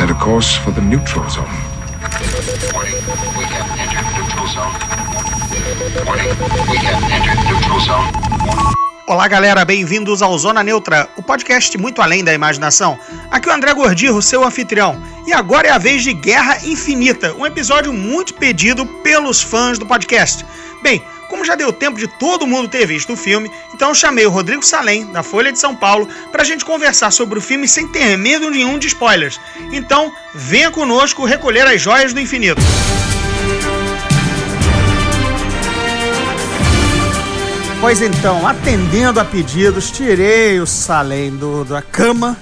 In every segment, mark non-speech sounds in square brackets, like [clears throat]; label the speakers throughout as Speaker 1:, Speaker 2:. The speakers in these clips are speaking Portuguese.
Speaker 1: set a course for the neutral zone.
Speaker 2: Warning, we have entered neutral zone. Warning, we have entered neutral zone.
Speaker 3: Olá, galera, bem-vindos ao Zona Neutra, o podcast muito além da imaginação. Aqui é o André Gordirro, seu anfitrião. E agora é a vez de Guerra Infinita, um episódio muito pedido pelos fãs do podcast. Bem, como já deu tempo de todo mundo ter visto o filme, então chamei o Rodrigo Salem, da Folha de São Paulo, para a gente conversar sobre o filme sem ter medo nenhum de spoilers. Então, venha conosco recolher as joias do infinito. Pois então, atendendo a pedidos, tirei o Salem do, da cama,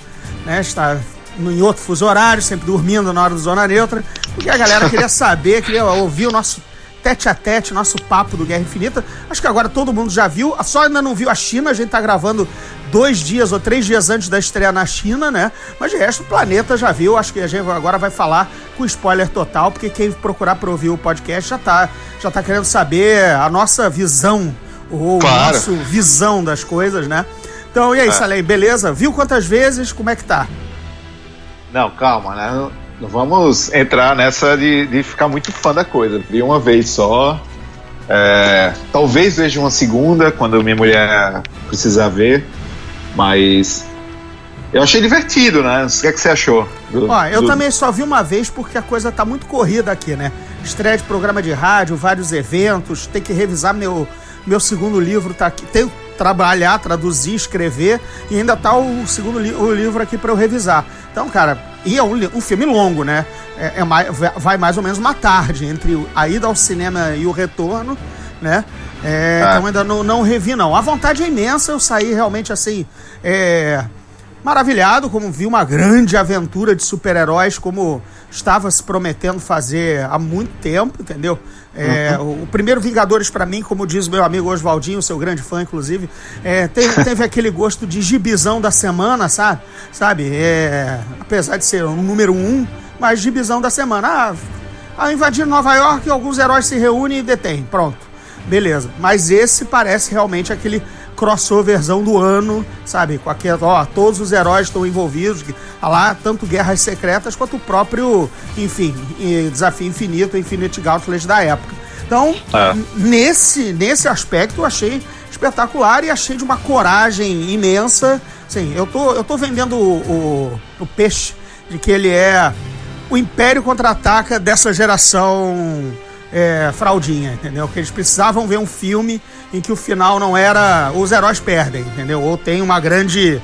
Speaker 3: né? Está no, em outro fuso horário, sempre dormindo na hora do Zona Neutra, porque a galera queria saber, queria ouvir o nosso tete a tete, nosso papo do Guerra Infinita. Acho que agora todo mundo já viu, só ainda não viu a China, a gente tá gravando dois dias ou três dias antes da estreia na China, né? Mas de resto, o planeta já viu. Acho que a gente agora vai falar com spoiler total, porque quem procurar para ouvir o podcast já tá, já tá querendo saber a nossa visão, ou
Speaker 4: Claro.
Speaker 3: nossa visão das coisas, né? Então, e aí,
Speaker 4: É.
Speaker 3: Salem, beleza? Viu quantas vezes? Como é que tá?
Speaker 4: Não, calma, né? Não, vamos entrar nessa de, de ficar muito fã da coisa. Vi uma vez só. É, talvez veja uma segunda quando minha mulher precisar ver. Mas eu achei divertido, né? O que, é que você achou? do-
Speaker 3: Ó, eu
Speaker 4: do-
Speaker 3: também só vi uma vez porque a coisa tá muito corrida aqui, né? Estreia de programa de rádio, vários eventos, tem que revisar meu, meu segundo livro, tá aqui. Tenho que trabalhar, traduzir, escrever, e ainda tá o segundo li o livro aqui para eu revisar. Então, cara, e é um, um filme longo, né? É, é mais, vai mais ou menos uma tarde entre a ida ao cinema e o retorno, né? É,
Speaker 4: Ah.
Speaker 3: Então ainda não, não revi, não. A vontade é imensa, eu saí realmente assim. É, maravilhado, como vi uma grande aventura de super-heróis, como estava se prometendo fazer há muito tempo, entendeu? É, o, o primeiro Vingadores, pra mim, como diz o meu amigo Oswaldinho, seu grande fã, inclusive, é, teve, [laughs] teve aquele gosto de gibizão da semana, sabe? Sabe? É, apesar de ser um número um, mas gibizão da semana. Ah, ao invadir Nova York, alguns heróis se reúnem e detêm. Pronto. Beleza. Mas esse parece realmente aquele crossoverzão do ano, sabe? Com aquele, ó, todos os heróis estão envolvidos, ah lá, tanto Guerras Secretas quanto o próprio, enfim, Desafio Infinito, Infinite Gauntlet da época. Então,
Speaker 4: É.
Speaker 3: nesse, nesse aspecto, eu achei espetacular e achei de uma coragem imensa. Sim, eu tô, eu tô vendendo o, o, o peixe de que ele é o Império Contra-Ataca dessa geração é, fraldinha, entendeu? Que eles precisavam ver um filme em que o final não era os heróis perdem, entendeu? Ou tem uma grande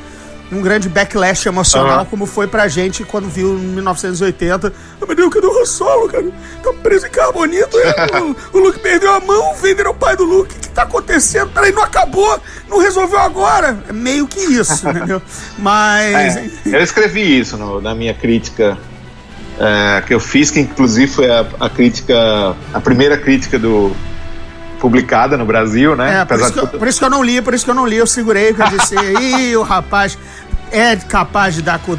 Speaker 3: um grande backlash emocional
Speaker 4: Aham.
Speaker 3: como foi pra gente quando viu em 1980. Ah, meu Deus, cadê o Han Solo, cara? Tá preso em carbonito. é, o, o Luke perdeu a mão, venderam o pai do Luke. O que tá acontecendo? Peraí, não acabou, não resolveu agora. É meio que isso, [laughs] entendeu? Mas...
Speaker 4: É, eu escrevi isso no- na minha crítica é, que eu fiz, que inclusive foi a, a crítica, a primeira crítica do publicada no Brasil, né?
Speaker 3: É, por isso, que eu, por isso que eu não li, por isso que eu não li, eu segurei, porque eu disse, ih, o rapaz é capaz de dar com,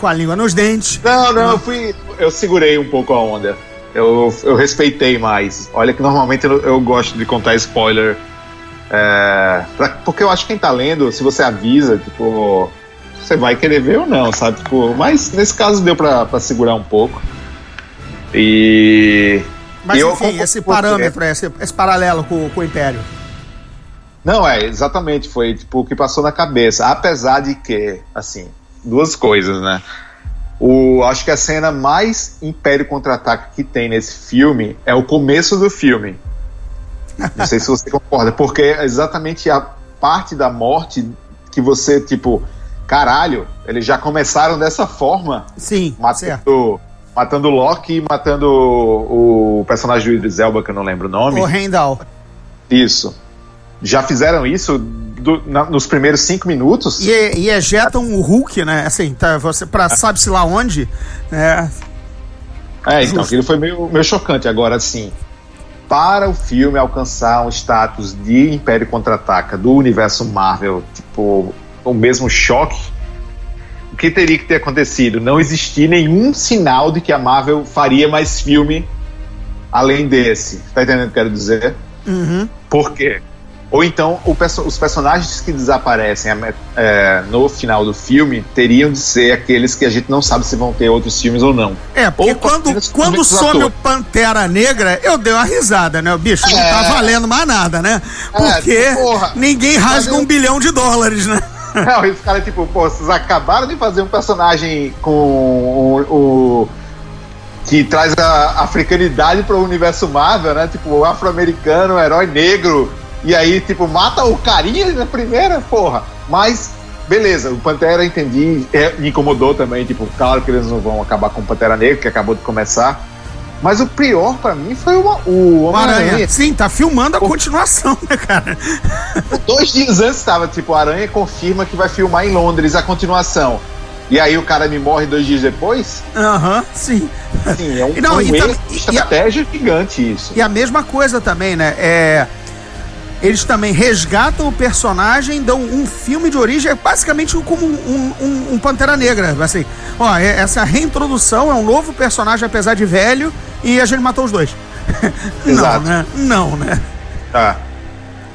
Speaker 3: com a língua nos dentes.
Speaker 4: Não, não, eu fui. Eu segurei um pouco a onda. Eu, eu respeitei mais. Olha que normalmente eu, eu gosto de contar spoiler. é, pra- porque eu acho que quem tá lendo, se você avisa, tipo, você vai querer ver ou não, sabe? Tipo, mas nesse caso deu pra segurar um pouco. E.
Speaker 3: Mas
Speaker 4: eu
Speaker 3: enfim, esse parâmetro, esse, esse paralelo com, com o Império.
Speaker 4: Não, é, exatamente, foi tipo o que passou na cabeça. Apesar de que, assim, duas coisas, né? O, acho que a cena mais Império Contra-Ataque que tem nesse filme é o começo do filme. Não sei se você concorda, porque é exatamente a parte da morte que você, tipo, caralho, eles já começaram dessa forma,
Speaker 3: Sim, certo.
Speaker 4: matando, matando o Loki e matando o, o personagem do Idris Elba, que eu não lembro o nome.
Speaker 3: O Rendal.
Speaker 4: Isso. Já fizeram isso do- na- nos primeiros cinco minutos?
Speaker 3: E, e ejetam o Hulk, né? Assim, tá, você, pra sabe-se lá onde, né?
Speaker 4: É, então, aquilo foi meio, meio chocante. Agora, assim, para o filme alcançar um status de Império Contra-Ataca do universo Marvel, tipo, o mesmo choque, o que teria que ter acontecido? Não existir nenhum sinal de que a Marvel faria mais filme além desse. Tá entendendo o que eu quero dizer?
Speaker 3: Uhum.
Speaker 4: Por quê? Ou então perso- os personagens que desaparecem é, no final do filme teriam de ser aqueles que a gente não sabe se vão ter outros filmes ou não.
Speaker 3: É, porque
Speaker 4: Ou
Speaker 3: quando, quando some o Pantera Negra, eu dei uma risada, né? O bicho não
Speaker 4: É.
Speaker 3: tá valendo mais nada, né?
Speaker 4: É,
Speaker 3: Porque
Speaker 4: porra.
Speaker 3: ninguém rasga
Speaker 4: eu-
Speaker 3: um bilhão de dólares, né? [laughs]
Speaker 4: Não, e os caras, tipo, pô, vocês acabaram de fazer um personagem com o. o- que traz a africanidade para o universo Marvel, né? Tipo, o afro-americano, herói negro. E aí, tipo, mata o carinha na primeira, porra. Mas, beleza, o Pantera, entendi, é, me incomodou também. Tipo, claro que eles não vão acabar com o Pantera Negra, que acabou de começar. Mas o pior pra mim foi o, o
Speaker 3: O Aranha.
Speaker 4: Homem-Aranha.
Speaker 3: Sim, tá filmando a continuação, né, cara?
Speaker 4: Dois dias antes estava, tipo, a Aranha confirma que vai filmar em Londres a continuação. E aí o cara me morre dois dias depois?
Speaker 3: Aham, sim.
Speaker 4: Sim, é um,
Speaker 3: Não,
Speaker 4: um
Speaker 3: e e-
Speaker 4: estratégia gigante isso.
Speaker 3: E a mesma coisa também, né? É, eles também resgatam o personagem, dão um filme de origem, é basicamente como um, um- um Pantera Negra. Assim, ó, é- essa reintrodução é um novo personagem, apesar de velho, e a gente matou os dois. [laughs] não,
Speaker 4: Exato.
Speaker 3: né? Não, né?
Speaker 4: Tá.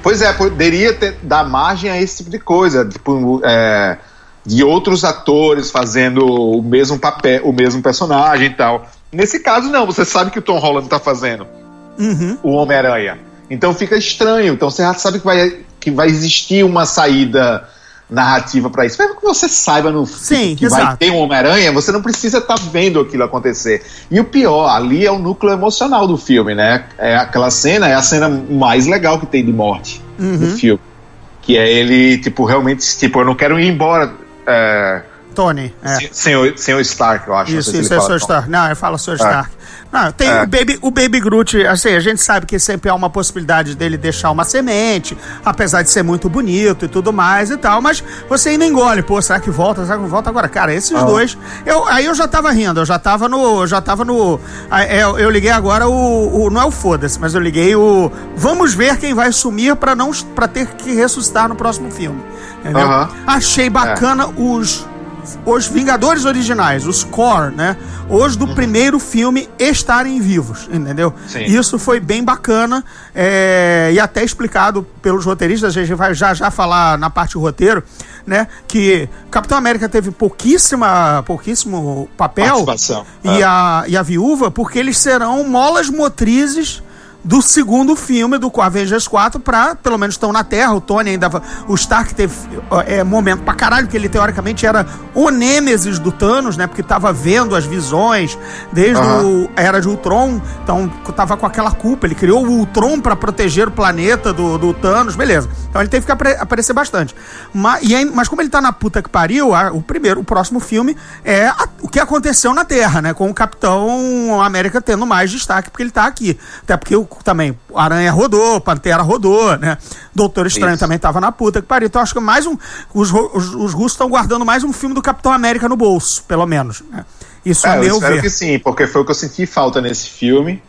Speaker 4: Pois é, poderia ter, dar margem a esse tipo de coisa, tipo, é, de outros atores fazendo o mesmo papel, o mesmo personagem e tal. Nesse caso, não, você sabe que o Tom Holland tá fazendo
Speaker 3: Uhum.
Speaker 4: o Homem-Aranha. Então fica estranho. Então você já sabe que vai, que vai existir uma saída narrativa pra isso. Mesmo que você saiba no
Speaker 3: Sim,
Speaker 4: que vai
Speaker 3: exato.
Speaker 4: ter um Homem-Aranha, você não precisa estar vendo aquilo acontecer. E o pior, ali é o núcleo emocional do filme, né? É aquela cena, é a cena mais legal que tem de morte
Speaker 3: Uhum.
Speaker 4: do filme. Que é ele, tipo, realmente, tipo, eu não quero ir embora. é,
Speaker 3: Tony. É.
Speaker 4: sem, sem o, sem o Stark, eu acho.
Speaker 3: Isso, isso é Sr. Stark. Não, ele fala Sr. Stark. Não, tem
Speaker 4: É.
Speaker 3: o, Baby, o Baby Groot, assim, a gente sabe que sempre há uma possibilidade dele deixar uma semente, apesar de ser muito bonito e tudo mais e tal, mas você ainda engole, pô, será que volta? Será que volta agora? Cara, esses
Speaker 4: Ah.
Speaker 3: dois, eu, aí eu já tava rindo, eu já tava no, já tava no, é, eu, eu liguei agora o, o- não é o foda-se, mas eu liguei o, vamos ver quem vai sumir pra não, para ter que ressuscitar no próximo filme, entendeu?
Speaker 4: Aham.
Speaker 3: Achei bacana os os Vingadores originais, os core, né? Os do primeiro filme estarem vivos, entendeu?
Speaker 4: Sim.
Speaker 3: Isso foi bem bacana é, e até explicado pelos roteiristas. A gente vai já já falar na parte do roteiro, né? Que Capitão América teve pouquíssima, pouquíssimo papel e,
Speaker 4: É.
Speaker 3: a, e a viúva, porque eles serão molas motrizes do segundo filme do Avengers 4 pra, pelo menos estão na Terra, o Tony ainda o Stark teve é, momento pra caralho, que ele teoricamente era o Nêmesis do Thanos, né, porque tava vendo as visões desde
Speaker 4: Aham.
Speaker 3: o Era de Ultron, então tava com aquela culpa, ele criou o Ultron pra proteger o planeta do, do Thanos, beleza, então ele teve que apre- aparecer bastante, mas, aí- mas como ele tá na puta que pariu, a- o primeiro, o próximo filme é a- o que aconteceu na Terra, né, com o Capitão América tendo mais destaque porque ele tá aqui, até porque o, também Aranha rodou, Pantera rodou, né, Doutor Estranho
Speaker 4: Isso.
Speaker 3: também tava na puta que pariu, então acho que mais um, os, os, os russos estão guardando mais um filme do Capitão América no bolso, pelo menos, né? isso
Speaker 4: É, eu
Speaker 3: meu
Speaker 4: espero
Speaker 3: ver.
Speaker 4: que sim, porque foi o que eu senti falta nesse filme.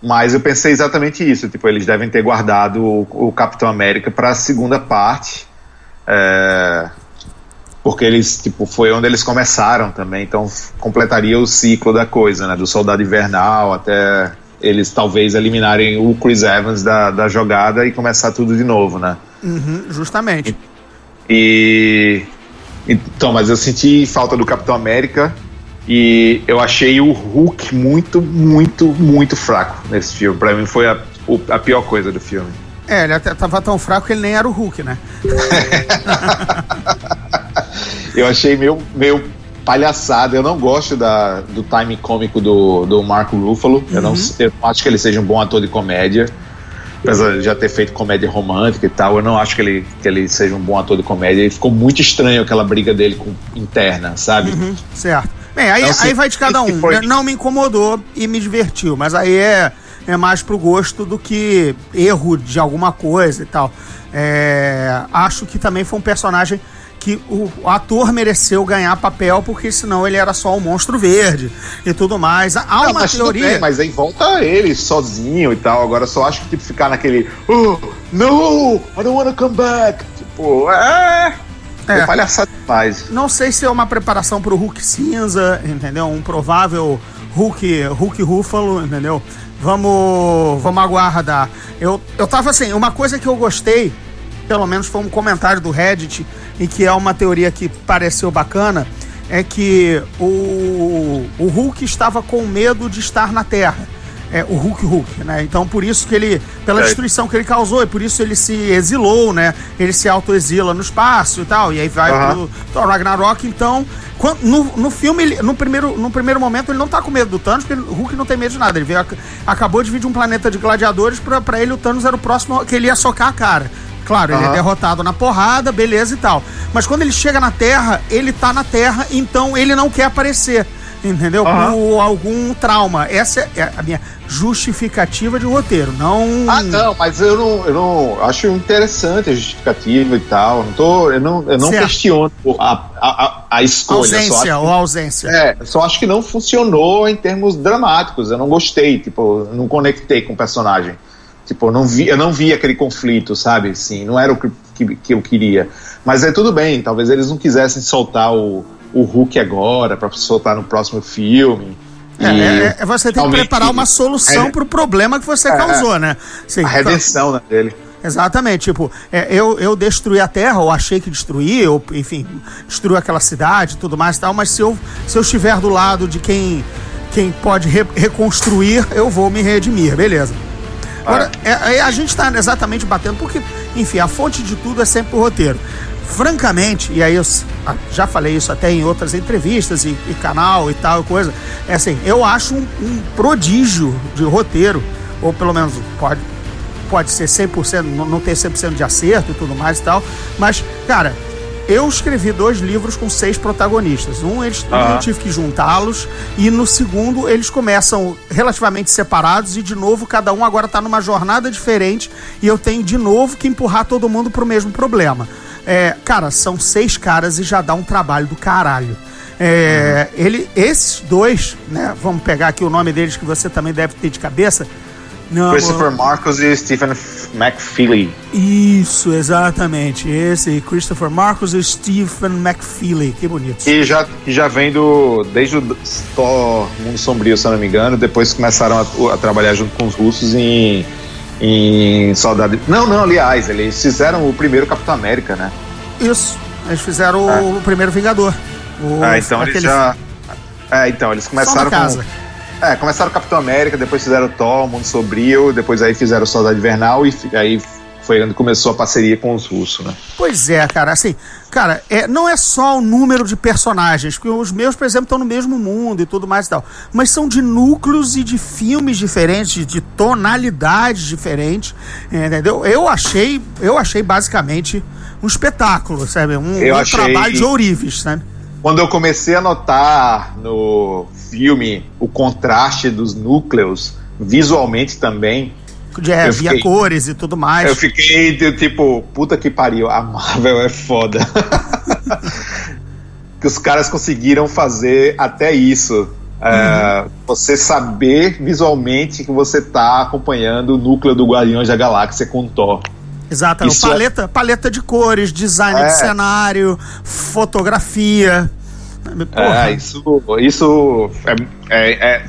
Speaker 4: Mas eu pensei exatamente isso. Tipo, eles devem ter guardado o, o Capitão América para a segunda parte. é, porque eles, tipo, foi onde eles começaram também. Então completaria o ciclo da coisa, né? Do Soldado Invernal até eles talvez eliminarem o Chris Evans da, da jogada e começar tudo de novo, né?
Speaker 3: Uhum, justamente.
Speaker 4: E então, mas eu senti falta do Capitão América e eu achei o Hulk muito, muito, muito fraco nesse filme. Pra mim foi a, a pior coisa do filme.
Speaker 3: É, ele até tava tão fraco que ele nem era o Hulk, né? [laughs]
Speaker 4: Eu achei meio, meio palhaçada. Eu não gosto da, do time cômico do, do Marco Ruffalo. Eu, não, eu não acho que ele seja um bom ator de comédia. Apesar de já ter feito comédia romântica e tal, eu não acho que ele, que ele seja um bom ator de comédia. E ficou muito estranho aquela briga dele com interna, sabe?
Speaker 3: Uhum, certo. Bem, aí,
Speaker 4: Então, assim,
Speaker 3: aí vai de cada um.
Speaker 4: foi-?
Speaker 3: Não me incomodou e me divertiu, mas aí é, é mais pro gosto do que erro de alguma coisa e tal. É, acho que também foi um personagem que o, o ator mereceu ganhar papel, porque senão ele era só um monstro verde e tudo mais. Há
Speaker 4: Não,
Speaker 3: uma
Speaker 4: mas
Speaker 3: teoria.
Speaker 4: bem, mas aí volta ele sozinho e tal. Agora só acho que tipo, ficar naquele. Oh, no! I don't wanna come back! Tipo, é.
Speaker 3: É.
Speaker 4: É palhaçada demais.
Speaker 3: Não sei se é uma preparação pro Hulk cinza, entendeu? Um provável Hulk, Hulk Ruffalo, entendeu? Vamos, vamos aguardar. Eu, eu tava assim, uma coisa que eu gostei pelo menos foi um comentário do Reddit, e que é uma teoria que pareceu bacana, é que o, o Hulk estava com medo de estar na Terra. É, o Hulk Hulk, né? Então por isso que ele, pela destruição que ele causou, e por isso ele se exilou, né? Ele se autoexila no espaço e tal, e aí vai
Speaker 4: Aham.
Speaker 3: pro Thor Ragnarok, então, quan- no, no filme, ele- no, primeiro, no primeiro momento, ele não tá com medo do Thanos, porque o Hulk não tem medo de nada. Ele veio, ac- acabou de vir de um planeta de gladiadores, pra, pra ele o Thanos era o próximo que ele ia socar a cara. Claro, ele é
Speaker 4: Aham.
Speaker 3: derrotado na porrada, beleza e tal. Mas quando ele chega na Terra, ele tá na Terra, então ele não quer aparecer. Entendeu?
Speaker 4: Aham.
Speaker 3: Por algum trauma. Essa é a minha justificativa de roteiro. Não.
Speaker 4: Ah, não, mas eu não, eu não acho interessante a justificativa e tal. Não tô, eu não, eu não
Speaker 3: Certo.
Speaker 4: questiono a, a, a, escolha.
Speaker 3: ausência ou ausência.
Speaker 4: É, só acho que não funcionou em termos dramáticos. Eu não gostei, tipo, não conectei com o personagem. Tipo, eu não vi, eu não vi aquele conflito, sabe? Assim, não era o que, que, que eu queria. Mas é tudo bem, talvez eles não quisessem soltar o, o Hulk agora para soltar no próximo filme.
Speaker 3: É,
Speaker 4: E
Speaker 3: é, é, você tem que preparar uma solução
Speaker 4: é-
Speaker 3: pro problema que você
Speaker 4: É.
Speaker 3: causou, né? Assim,
Speaker 4: a redenção né, dele.
Speaker 3: Exatamente, tipo, é, eu, eu destruí a Terra, ou achei que destruí, ou enfim, destruí aquela cidade tudo mais e tal, mas se eu, se eu estiver do lado de quem, quem pode re- reconstruir, eu vou me redimir, beleza. Agora, é, é, a gente tá exatamente batendo, porque, enfim, a fonte de tudo é sempre o roteiro. Francamente, e aí eu ah, já falei isso até em outras entrevistas e, e canal e tal, coisa, é assim, eu acho um, um prodígio de roteiro, ou pelo menos pode, pode ser 100%, não não ter 100% de acerto e tudo mais e tal, mas, cara, eu escrevi dois livros com seis protagonistas. Um, eles, eu tive que juntá-los, e no segundo, eles começam relativamente separados, e de novo, cada um agora tá numa jornada diferente, e eu tenho de novo que empurrar todo mundo pro mesmo problema. É, cara, são seis caras e já dá um trabalho do caralho. É, ele, esses dois, né? Vamos pegar aqui o nome deles que você também deve ter de cabeça. Não,
Speaker 4: Christopher Marcos e Stephen McFeely.
Speaker 3: isso, exatamente. Esse Christopher Marcos e Stephen McFeely. Que bonito.
Speaker 4: Que já, que já vem do. Desde o Thor Mundo Sombrio, se eu não me engano. Depois começaram a, a trabalhar junto com os russos em. Em Saudade. Não, não, aliás, eles fizeram o primeiro Capitão América, né?
Speaker 3: Isso. Eles fizeram o, o primeiro Vingador. O-
Speaker 4: ah, então eles
Speaker 3: aquele-
Speaker 4: já. É, então, eles começaram
Speaker 3: da casa.
Speaker 4: com. É, começaram o Capitão América, depois fizeram o Thor, Mundo Sombrio, depois aí fizeram o Saudade Invernal e aí foi onde começou a parceria com os russos, né?
Speaker 3: Pois é, cara, assim, cara, é, não é só o número de personagens, porque os meus, por exemplo, estão no mesmo mundo e tudo mais e tal, mas são de núcleos e de filmes diferentes, de tonalidades diferentes, entendeu? Eu achei, eu achei basicamente um espetáculo, sabe? Um, um trabalho de ourives, sabe?
Speaker 4: Quando eu comecei a notar no filme o contraste dos núcleos, visualmente também,
Speaker 3: é, via
Speaker 4: fiquei-
Speaker 3: cores e tudo mais.
Speaker 4: eu fiquei tipo, puta que pariu, a Marvel é foda. que [laughs] os caras conseguiram fazer até isso. É, Você saber visualmente que você tá acompanhando o núcleo do Guardiões da Galáxia com Thor.
Speaker 3: Exato,
Speaker 4: Isso é-
Speaker 3: paleta, paleta de cores, design
Speaker 4: É.
Speaker 3: de cenário, fotografia. Porra.
Speaker 4: É, isso, isso é, é- é-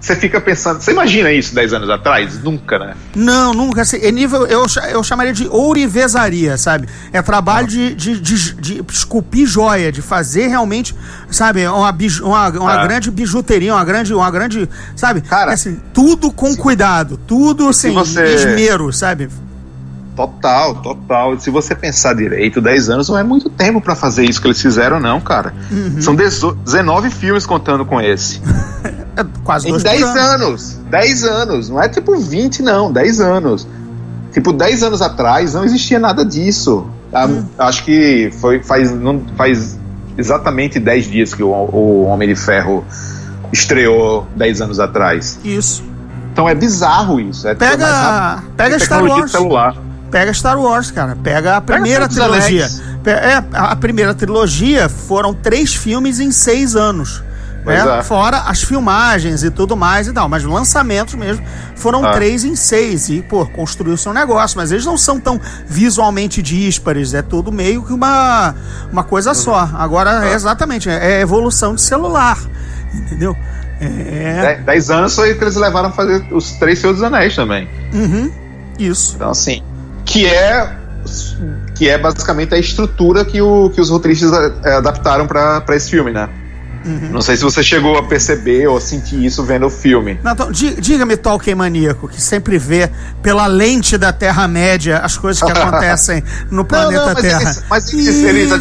Speaker 4: Você fica pensando. Você imagina isso 10 anos atrás? Nunca, né?
Speaker 3: Não, nunca. Assim, é nível, eu, eu chamaria de ourivesaria, sabe? É trabalho de, de, de, de esculpir joia, de fazer realmente, sabe, uma, uma, uma
Speaker 4: Ah.
Speaker 3: grande bijuteria, uma grande, uma grande, sabe?
Speaker 4: Cara,
Speaker 3: assim, tudo com cuidado, tudo assim,
Speaker 4: você-
Speaker 3: esmero, sabe?
Speaker 4: Total, total. Se você pensar direito, 10 anos não é muito tempo pra fazer isso que eles fizeram, não, cara.
Speaker 3: Uhum.
Speaker 4: São 18 19 filmes contando com esse. [laughs]
Speaker 3: É quase
Speaker 4: Em
Speaker 3: dois
Speaker 4: 10
Speaker 3: por ano.
Speaker 4: anos. 10 anos. Não é tipo 20, não. 10 anos. Tipo, 10 anos atrás não existia nada disso. Ah,
Speaker 3: Hum.
Speaker 4: Acho que foi, faz, não, faz exatamente 10 dias que o, o Homem de Ferro estreou 10 anos atrás.
Speaker 3: Isso.
Speaker 4: Então é bizarro isso. É
Speaker 3: Pega- pega Star Wars.
Speaker 4: celular.
Speaker 3: Pega Star Wars, cara. Pega a primeira
Speaker 4: dos
Speaker 3: trilogia. É, a primeira trilogia foram três filmes em seis anos. Né?
Speaker 4: é.
Speaker 3: Fora as filmagens e tudo mais e tal. Mas lançamentos mesmo foram
Speaker 4: Ah.
Speaker 3: três em seis. E, pô, construiu seu negócio. Mas eles não são tão visualmente díspares. É tudo meio que uma, uma coisa só. Agora,
Speaker 4: Ah.
Speaker 3: é exatamente, é evolução de celular. Entendeu? É.
Speaker 4: 10 anos foi que eles levaram a fazer os três Senhor dos Anéis também.
Speaker 3: Uhum, isso.
Speaker 4: Então, assim, que é que é basicamente a estrutura que, o, que os roteiristas é, adaptaram para esse filme, né? Uhum. Não sei se você chegou a perceber ou a sentir isso vendo o filme.
Speaker 3: Não, então, diga-me, Tolkien maníaco, que sempre vê pela lente da Terra-média as coisas que [laughs] acontecem no planeta não, não, mas Terra. Eles, mas eles,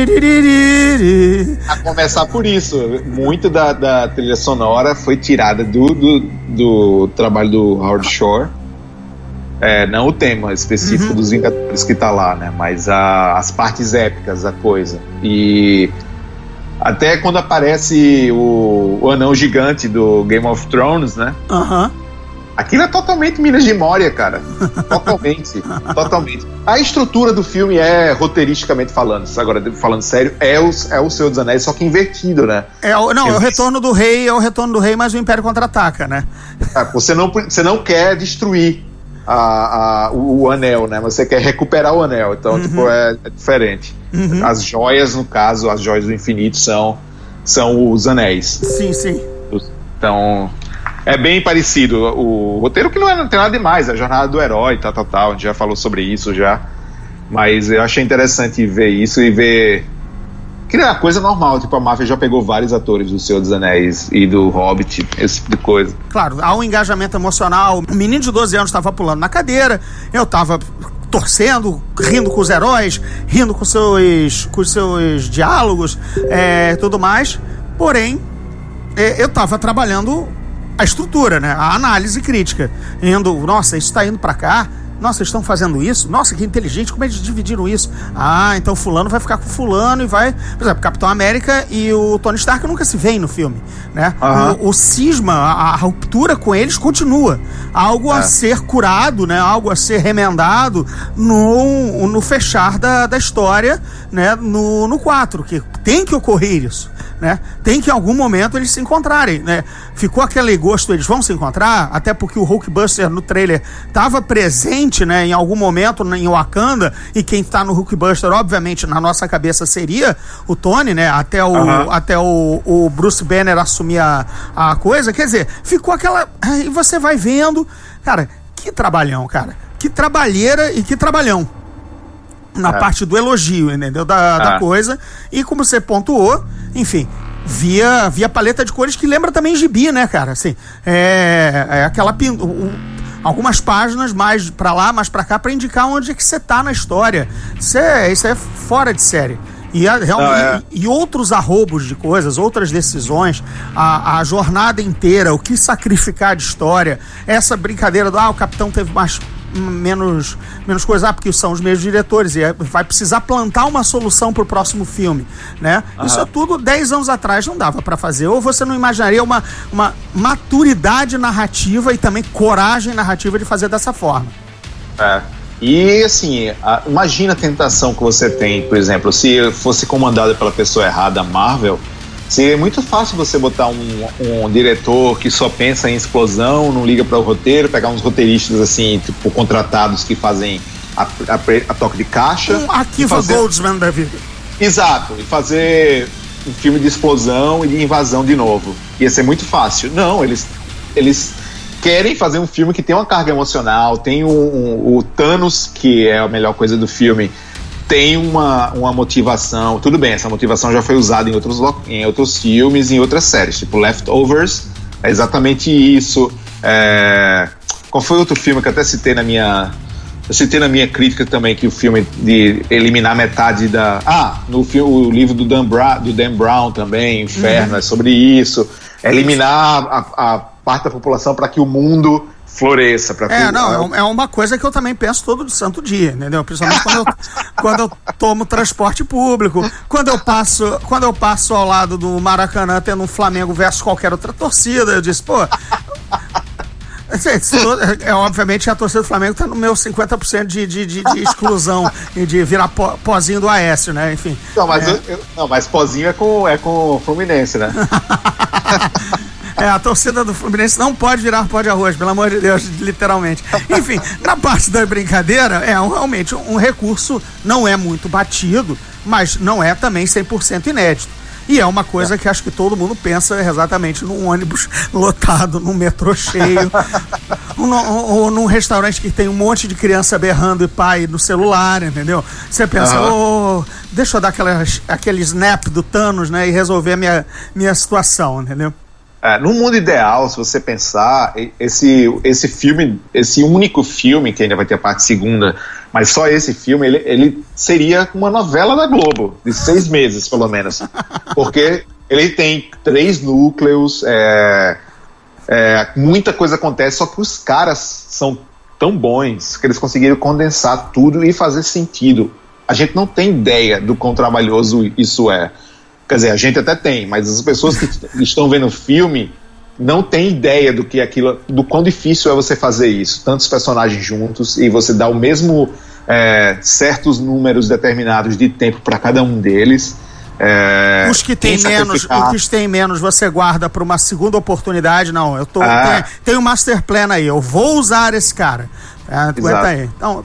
Speaker 4: eles, a começar por isso, muito da, da trilha sonora foi tirada do, do, do trabalho do Howard Shore. É, não o tema específico uhum. dos Vingadores que tá lá, né? Mas a, as partes épicas da coisa. E até quando aparece o, o anão gigante do Game of Thrones, né?
Speaker 3: Aham. Uhum.
Speaker 4: Aquilo é totalmente Minas de Moria, cara. [laughs] Totalmente. totalmente. A estrutura do filme é, roteiristicamente falando, agora falando sério, é o, é o Senhor dos Anéis, só que invertido, né?
Speaker 3: É, o, não, é o retorno do rei, é o retorno do rei, mas o Império contra-ataca, né?
Speaker 4: É, você, não, você não quer destruir a, a, o, o, anel, né? Você quer recuperar o anel. Então, uhum. tipo, é, é diferente. Uhum. As joias, no caso, as joias do infinito são, são os anéis.
Speaker 3: Sim, sim.
Speaker 4: Então, é bem parecido. O roteiro que não, é, não tem nada demais, a jornada do herói, tal, tal, tal. A gente já falou sobre isso já. Mas eu achei interessante ver isso e ver que é uma coisa normal, tipo, a máfia já pegou vários atores do Senhor dos Anéis e do Hobbit, esse tipo de coisa.
Speaker 3: Claro, há um engajamento emocional. O menino de 12 anos estava pulando na cadeira, eu estava torcendo, rindo com os heróis, rindo com seus, com seus diálogos, é, tudo mais. Porém, é, eu estava trabalhando a estrutura, né? A análise crítica. Indo, nossa, isso está indo para cá, nossa, estão fazendo isso? Nossa, que inteligente, como é eles dividiram isso? Ah, então fulano vai ficar com fulano e vai. Por exemplo, Capitão América e o Tony Stark nunca se veem no filme. Né? Uhum. O, o, cisma, a, a, ruptura com eles continua. Algo é. a ser curado, né? algo a ser remendado no, no fechar da, da história né? no, no 4, que tem que ocorrer isso né? Tem que em algum momento eles se encontrarem, né? Ficou aquele gosto, eles vão se encontrar, até porque o Hulkbuster no trailer estava presente, né, em algum momento em Wakanda, e quem está no Hulkbuster, obviamente, na nossa cabeça seria o Tony, né? Até o, uhum. até o, o Bruce Banner assumir a, a coisa. Quer dizer, ficou aquela. E você vai vendo, cara, que trabalhão, cara. Que trabalheira e que trabalhão na é. parte do elogio, entendeu? Da, é. da coisa. E como você pontuou, enfim, via, via paleta de cores que lembra também gibi, né, cara? Assim, é, é aquela. Um, algumas páginas mais para lá, mais para cá, para indicar onde é que você tá na história. Isso é, isso é fora de série. E, a, realmente, é. e, e, outros arrobos de coisas, outras decisões, a, a jornada inteira, o que sacrificar de história, essa brincadeira do ah, o capitão teve mais menos, menos coisa, ah, porque são os mesmos diretores e é, vai precisar plantar uma solução para o próximo filme, né? Uhum. Isso é tudo 10 anos atrás não dava para fazer. Ou você não imaginaria uma, uma maturidade narrativa e também coragem narrativa de fazer dessa forma.
Speaker 4: É. E assim, a, imagina a tentação que você tem, por exemplo, se fosse comandada pela pessoa errada, Marvel, Seria muito fácil você botar um, um diretor que só pensa em explosão, não liga para o roteiro, pegar uns roteiristas assim, tipo, contratados que fazem a, a, a toque de caixa.
Speaker 3: Um Akiva fazer... Goldsman da vida.
Speaker 4: Exato, e fazer um filme de explosão e de invasão de novo. Ia ser muito fácil. Não, eles, eles querem fazer um filme que tem uma carga emocional, tem um, um, o Thanos, que é a melhor coisa do filme, tem uma, uma motivação. Tudo bem, essa motivação já foi usada em outros, em outros filmes, em outras séries, tipo Leftovers, é exatamente isso. É... Qual foi outro filme que eu até citei na minha. Eu citei na minha crítica também que o filme de eliminar metade da. Ah, no filme, o livro do Dan, Bra... do Dan Brown também, Inferno, uhum. é sobre isso. Eliminar a, a parte da população para que o mundo floresça para
Speaker 3: É, não, é, é uma coisa que eu também penso todo santo dia, entendeu? Principalmente quando eu, [laughs] quando eu tomo transporte público, quando eu passo, quando eu passo ao lado do Maracanã tendo um Flamengo versus qualquer outra torcida, eu disse, pô, é, é, obviamente a torcida do Flamengo está no meu 50% de, de, de, de exclusão e de virar pozinho do Aécio, né? Enfim.
Speaker 4: Não, mas, é. eu, eu, não, mas pozinho é com, é com o Fluminense, né? [laughs]
Speaker 3: É, a torcida do Fluminense não pode virar pó de arroz, pelo amor de Deus, literalmente. Enfim, na parte da brincadeira, é realmente um recurso, não é muito batido, mas não é também 100% inédito. E é uma coisa que acho que todo mundo pensa exatamente num ônibus [laughs] lotado, num metrô cheio. [laughs] ou num restaurante que tem um monte de criança berrando e pai no celular, entendeu? Você pensa, ô, deixa eu dar aquela, aquele snap do Thanos, né? E resolver a minha, minha situação, entendeu?
Speaker 4: É, no mundo ideal, se você pensar, esse, esse filme, esse único filme, que ainda vai ter a parte segunda, mas só esse filme, ele, ele seria uma novela da Globo, de seis meses, pelo menos. Porque ele tem três núcleos, é, é, muita coisa acontece, só que os caras são tão bons que eles conseguiram condensar tudo e fazer sentido. A gente não tem ideia do quão trabalhoso isso é. Quer dizer, a gente até tem, mas as pessoas que [laughs] estão vendo o filme não têm ideia do que aquilo, do quão difícil é você fazer isso. Tantos personagens juntos e você dá o mesmo é, certos números determinados de tempo para cada um deles.
Speaker 3: É, os que tem menos, os que tem menos, você guarda para uma segunda oportunidade. Não, eu tô ah. tem, tem um master plan aí. Eu vou usar esse cara. É, aguenta aí. Então,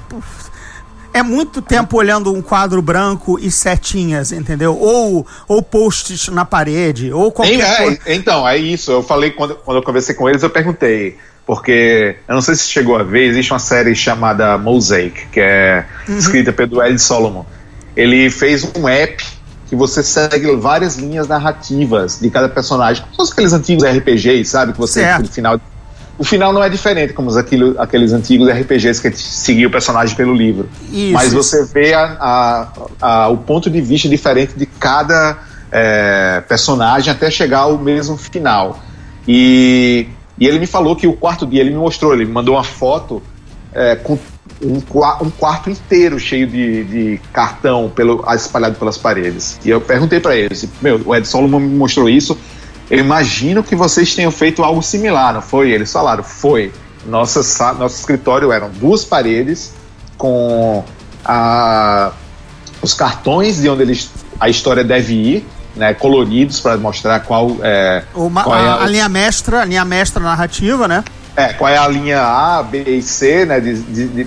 Speaker 3: é muito tempo olhando um quadro branco e setinhas, entendeu? Ou, ou posts na parede, ou qualquer
Speaker 4: é, coisa. Então, é isso. Eu falei, quando, quando eu conversei com eles, eu perguntei. Porque, eu não sei se chegou a ver, existe uma série chamada Mosaic, que é uhum. escrita pelo Ed Solomon. Ele fez um app que você segue várias linhas narrativas de cada personagem, como aqueles antigos RPGs, sabe? Que você, no final o final não é diferente como aquilo, aqueles antigos RPGs que seguiam o personagem pelo livro. Isso, Mas você vê a, a, a, o ponto de vista diferente de cada é, personagem até chegar ao mesmo final. E, e ele me falou que o quarto dia, ele me mostrou, ele me mandou uma foto é, com um, um, quarto inteiro cheio de, de, cartão pelo, espalhado pelas paredes. E eu perguntei para ele, meu, o Ed Solomon me mostrou isso eu imagino que vocês tenham feito algo similar, não foi? Eles falaram, foi. Nossa, nosso escritório eram duas paredes com a, os cartões de onde eles, a história deve ir, né, coloridos para mostrar qual é,
Speaker 3: Uma,
Speaker 4: qual
Speaker 3: é a, a, linha mestra, a linha mestra narrativa, né?
Speaker 4: É, qual é a linha A, B e C, né,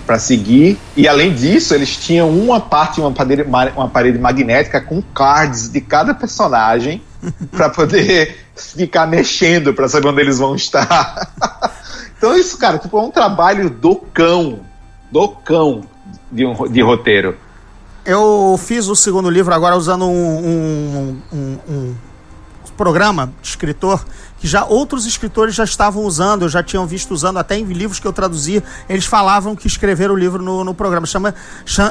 Speaker 4: para seguir. E além disso, eles tinham uma parte, uma parede, uma parede magnética com cards de cada personagem [laughs] para poder ficar mexendo para saber onde eles vão estar. [laughs] então isso, cara, tipo, é um trabalho do cão, do cão de, um, de roteiro.
Speaker 3: Eu fiz o segundo livro agora usando um, um, um, um programa de escritor que já outros escritores já estavam usando, eu já tinham visto usando até em livros que eu traduzi, eles falavam que escreveram o livro no, no programa. Chama-se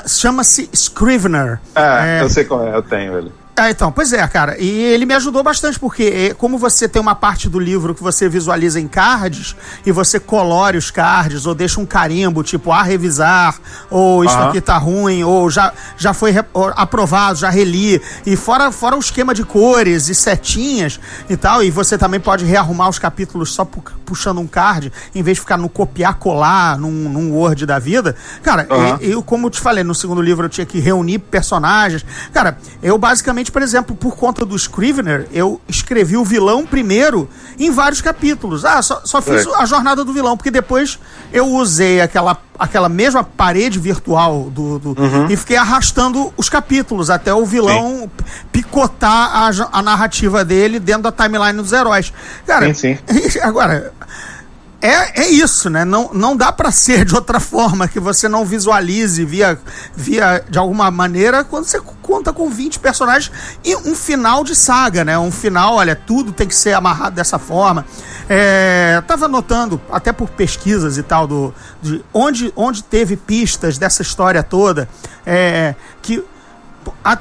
Speaker 3: chama Scrivener.
Speaker 4: É, é, eu sei qual é, eu tenho ele.
Speaker 3: É, então, pois é, cara. E ele me ajudou bastante, porque é, como você tem uma parte do livro que você visualiza em cards, e você colore os cards, ou deixa um carimbo, tipo, a revisar, ou isso uhum. aqui tá ruim, ou já, já foi aprovado, já reli. E fora, fora o esquema de cores e setinhas e tal, e você também pode rearrumar os capítulos só pu puxando um card, em vez de ficar no copiar-colar num, num Word da vida. Cara, uhum. eu, como eu te falei, no segundo livro eu tinha que reunir personagens. Cara, eu basicamente por exemplo, por conta do Scrivener, eu escrevi o vilão primeiro em vários capítulos. Ah, só, só fiz é. a jornada do vilão, porque depois eu usei aquela, aquela mesma parede virtual do, do uhum. e fiquei arrastando os capítulos até o vilão sim. picotar a, a narrativa dele dentro da timeline dos heróis. Cara, sim, sim. [laughs] agora é, é isso, né? Não, não dá para ser de outra forma que você não visualize via, via de alguma maneira quando você conta com 20 personagens e um final de saga, né? Um final, olha, tudo tem que ser amarrado dessa forma. É, tava notando, até por pesquisas e tal, do, de onde, onde teve pistas dessa história toda, é, que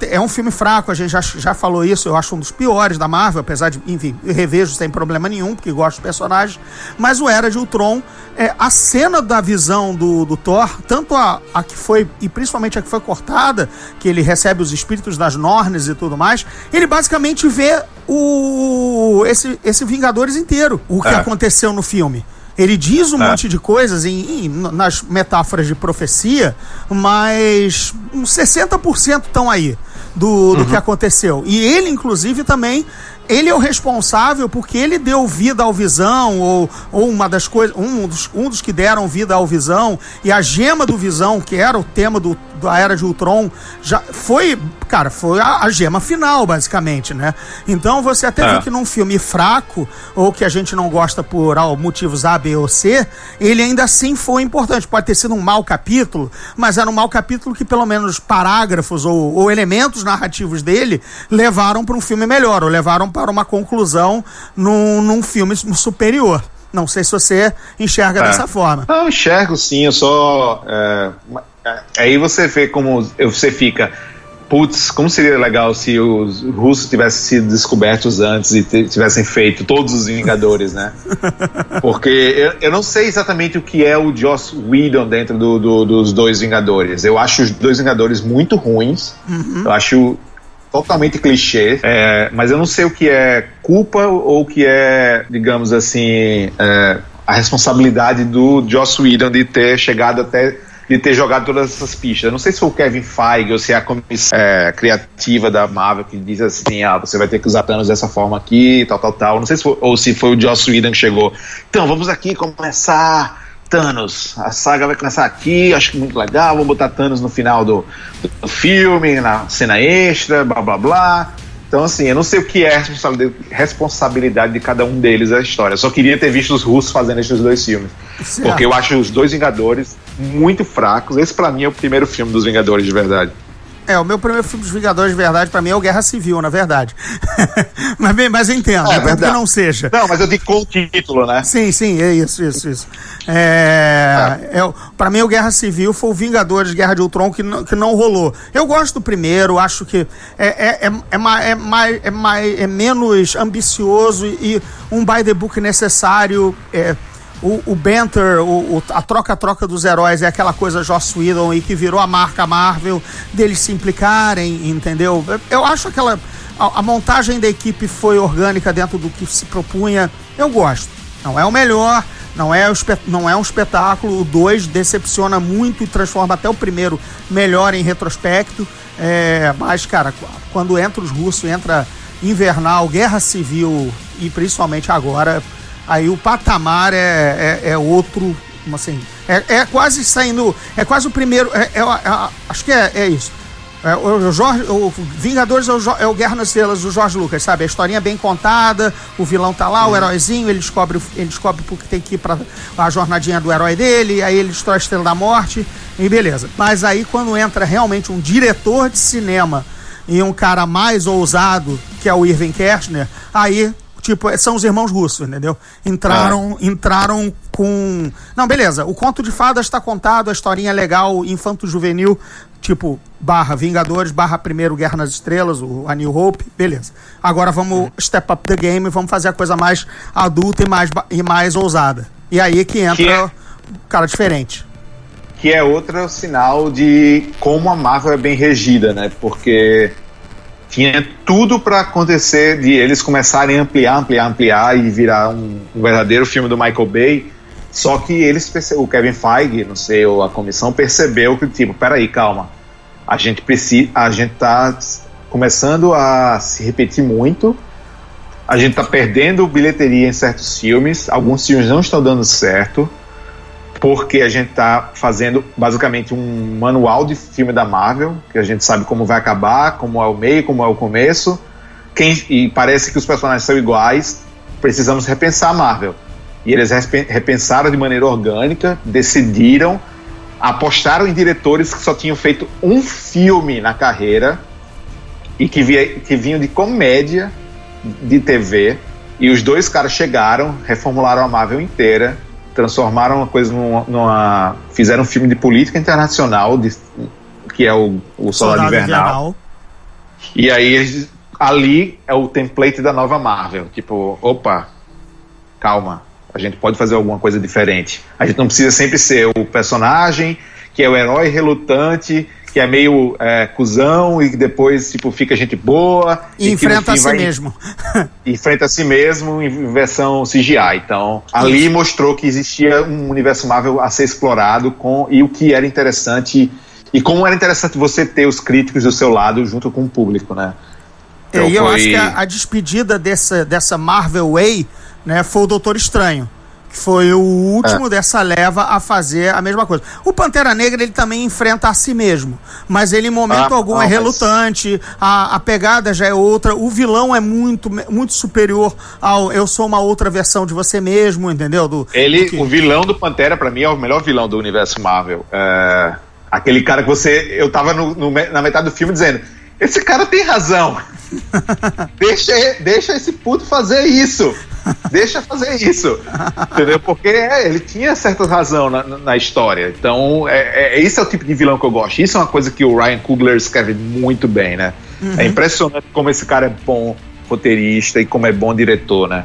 Speaker 3: é um filme fraco, a gente já, já falou isso, eu acho um dos piores da Marvel, apesar de, enfim, revejo sem problema nenhum, porque gosto dos personagens. Mas o Era de Ultron, é, a cena da visão do, do Thor, tanto a, a que foi, e principalmente a que foi cortada, que ele recebe os espíritos das Nornes e tudo mais, ele basicamente vê o esse, esse Vingadores inteiro, o que é. aconteceu no filme. Ele diz um é. monte de coisas em, em, nas metáforas de profecia, mas uns 60% estão aí do, do uhum. que aconteceu. E ele, inclusive, também. Ele é o responsável porque ele deu vida ao Visão, ou, ou uma das coisas. Um dos, um dos que deram vida ao Visão, e a gema do Visão, que era o tema do, da Era de Ultron já foi, cara, foi a, a gema final, basicamente, né? Então você até
Speaker 4: É.
Speaker 3: vê que num filme fraco, ou que a gente não gosta por ah, motivos A, B ou C, ele ainda assim foi importante. Pode ter sido um mau capítulo, mas era um mau capítulo que pelo menos parágrafos ou, ou elementos narrativos dele levaram para um filme melhor, ou levaram para uma conclusão num, num filme superior. Não sei se você enxerga
Speaker 4: É.
Speaker 3: dessa forma.
Speaker 4: Não, eu enxergo sim, eu só. é, aí você vê como você fica. Putz, como seria legal se os russos tivessem sido descobertos antes e tivessem feito todos os Vingadores, né? [laughs] Porque eu, eu não sei exatamente o que é o Joss Whedon dentro do- do- dos dois Vingadores. Eu acho os dois Vingadores muito ruins. Eu acho totalmente clichê, é, mas eu não sei o que é culpa ou o que é, digamos assim, é, a responsabilidade do Joss Whedon de ter chegado até de ter jogado todas essas pistas. Eu não sei se foi o Kevin Feige ou se é a comissão é, criativa da Marvel que diz assim, ah, você vai ter que usar Thanos dessa forma aqui, tal, tal, tal. Não sei se foi, ou se foi o Joss Whedon que chegou. Então, vamos aqui começar Thanos. A saga vai começar aqui, acho que muito legal. Vamos botar Thanos no final do, do filme, na cena extra, blá blá blá. Então, assim, eu não sei o que é a responsabilidade, responsabilidade de cada um deles a história. Eu só queria ter visto os russos fazendo esses dois filmes.
Speaker 3: Certo.
Speaker 4: Porque eu acho os dois Vingadores muito fracos. Esse, pra mim, é o primeiro filme dos Vingadores de verdade.
Speaker 3: É, o meu primeiro filme dos Vingadores de verdade, pra mim, é o Guerra Civil, na verdade. [laughs] mas, bem, mas eu entendo,
Speaker 4: É,
Speaker 3: é, que
Speaker 4: verdade.
Speaker 3: não seja.
Speaker 4: Não, mas eu digo com o título, né?
Speaker 3: Sim, sim, é isso, isso, isso. É, é, o- pra mim, o Guerra Civil foi o Vingadores Guerra de Ultron que não, que não rolou. Eu gosto do primeiro, acho que é, é, é, é, ma- é, mais, é, mais, é menos ambicioso e um by the book necessário. É, o, o banter, o, o- a troca-troca dos heróis é aquela coisa Joss Whedon e que virou a marca Marvel deles se implicarem, entendeu? Eu- acho aquela. A, a montagem da equipe foi orgânica dentro do que se propunha. Eu gosto. Não é o melhor, não é, o não é um espetáculo. O 2 decepciona muito e transforma até o primeiro melhor em retrospecto. É, mas, cara, qu- quando entra os russos, entra Invernal, Guerra Civil e principalmente agora, aí o patamar é, é, é outro. como Assim, é, é quase saindo. É quase o primeiro. é- é- é- acho que é, isso. O, Jorge, o Vingadores é o, é o Guerra nas Estrelas do Jorge Lucas, sabe? A historinha bem contada, o vilão tá lá, o heróizinho, ele descobre, ele descobre porque tem que ir pra a jornadinha do herói dele, aí ele destrói a Estrela da Morte, e beleza. Mas aí quando entra realmente um diretor de cinema e um cara mais ousado, que é o Irving Kershner, aí Tipo, são os irmãos russos, entendeu? Entraram, entraram com. Não, beleza. O conto de fadas está contado, a historinha é legal, infanto-juvenil, tipo, barra Vingadores, barra Primeiro Guerra nas Estrelas, o A New Hope, beleza. Agora vamos step up the game, vamos fazer a coisa mais adulta e mais, e mais ousada. E aí que entra
Speaker 4: Que é-
Speaker 3: o cara diferente.
Speaker 4: que é outro sinal de como a Marvel é bem regida, né? Porque tinha tudo para acontecer de eles começarem a ampliar, ampliar, ampliar e virar um, um verdadeiro filme do Michael Bay. Só que eles, o Kevin Feige, não sei, ou a comissão percebeu que tipo, peraí, calma, a gente precisa, a gente tá começando a se repetir muito. A gente tá perdendo bilheteria em certos filmes, alguns filmes não estão dando certo porque a gente tá fazendo basicamente um manual de filme da Marvel, que a gente sabe como vai acabar, como é o meio, como é o começo. Quem, e parece que os personagens são iguais, precisamos repensar a Marvel. E eles repensaram de maneira orgânica, decidiram, apostaram em diretores que só tinham feito um filme na carreira e que, via, que vinham de comédia de TV. E os dois caras chegaram, reformularam a Marvel inteira, transformaram uma coisa numa. numa- fizeram um filme de política internacional, de- que é o, o Soldado, Invernal. E aí ali é o template da nova Marvel. Tipo, opa, calma, a gente pode fazer alguma coisa diferente. A gente não precisa sempre ser o personagem que é o herói relutante, que é meio é, cuzão e depois tipo, fica gente boa.
Speaker 3: E,
Speaker 4: no
Speaker 3: enfrenta a si
Speaker 4: vai-
Speaker 3: mesmo. [laughs]
Speaker 4: enfrenta a si mesmo em versão CGI. Então, ali mostrou que existia um universo Marvel a ser explorado com e o que era interessante e como era interessante você ter os críticos do seu lado junto com o público, né?
Speaker 3: É, e eu
Speaker 4: foi-
Speaker 3: acho que a, a despedida dessa, dessa Marvel Way né, foi o Doutor Estranho. Que foi o último é. dessa leva a fazer a mesma coisa. O Pantera Negra ele também enfrenta a si mesmo, mas ele em momento ah, algum não, é relutante, mas... a, a pegada já é outra, o vilão é muito, muito superior ao eu sou uma outra versão de você mesmo, entendeu? Do,
Speaker 4: ele, do que... o vilão do Pantera para mim é o melhor vilão do universo Marvel. É, aquele cara que você, eu tava no, no, na metade do filme dizendo, esse cara tem razão. [laughs] deixa, deixa esse puto fazer isso. Deixa fazer isso. Entendeu? Porque é, ele tinha certa razão na, na história. Então, é, é, esse é o tipo de vilão que eu gosto. Isso é uma coisa que o Ryan Coogler escreve muito bem, né? Uhum. É impressionante como esse cara é bom roteirista e como é bom diretor, né?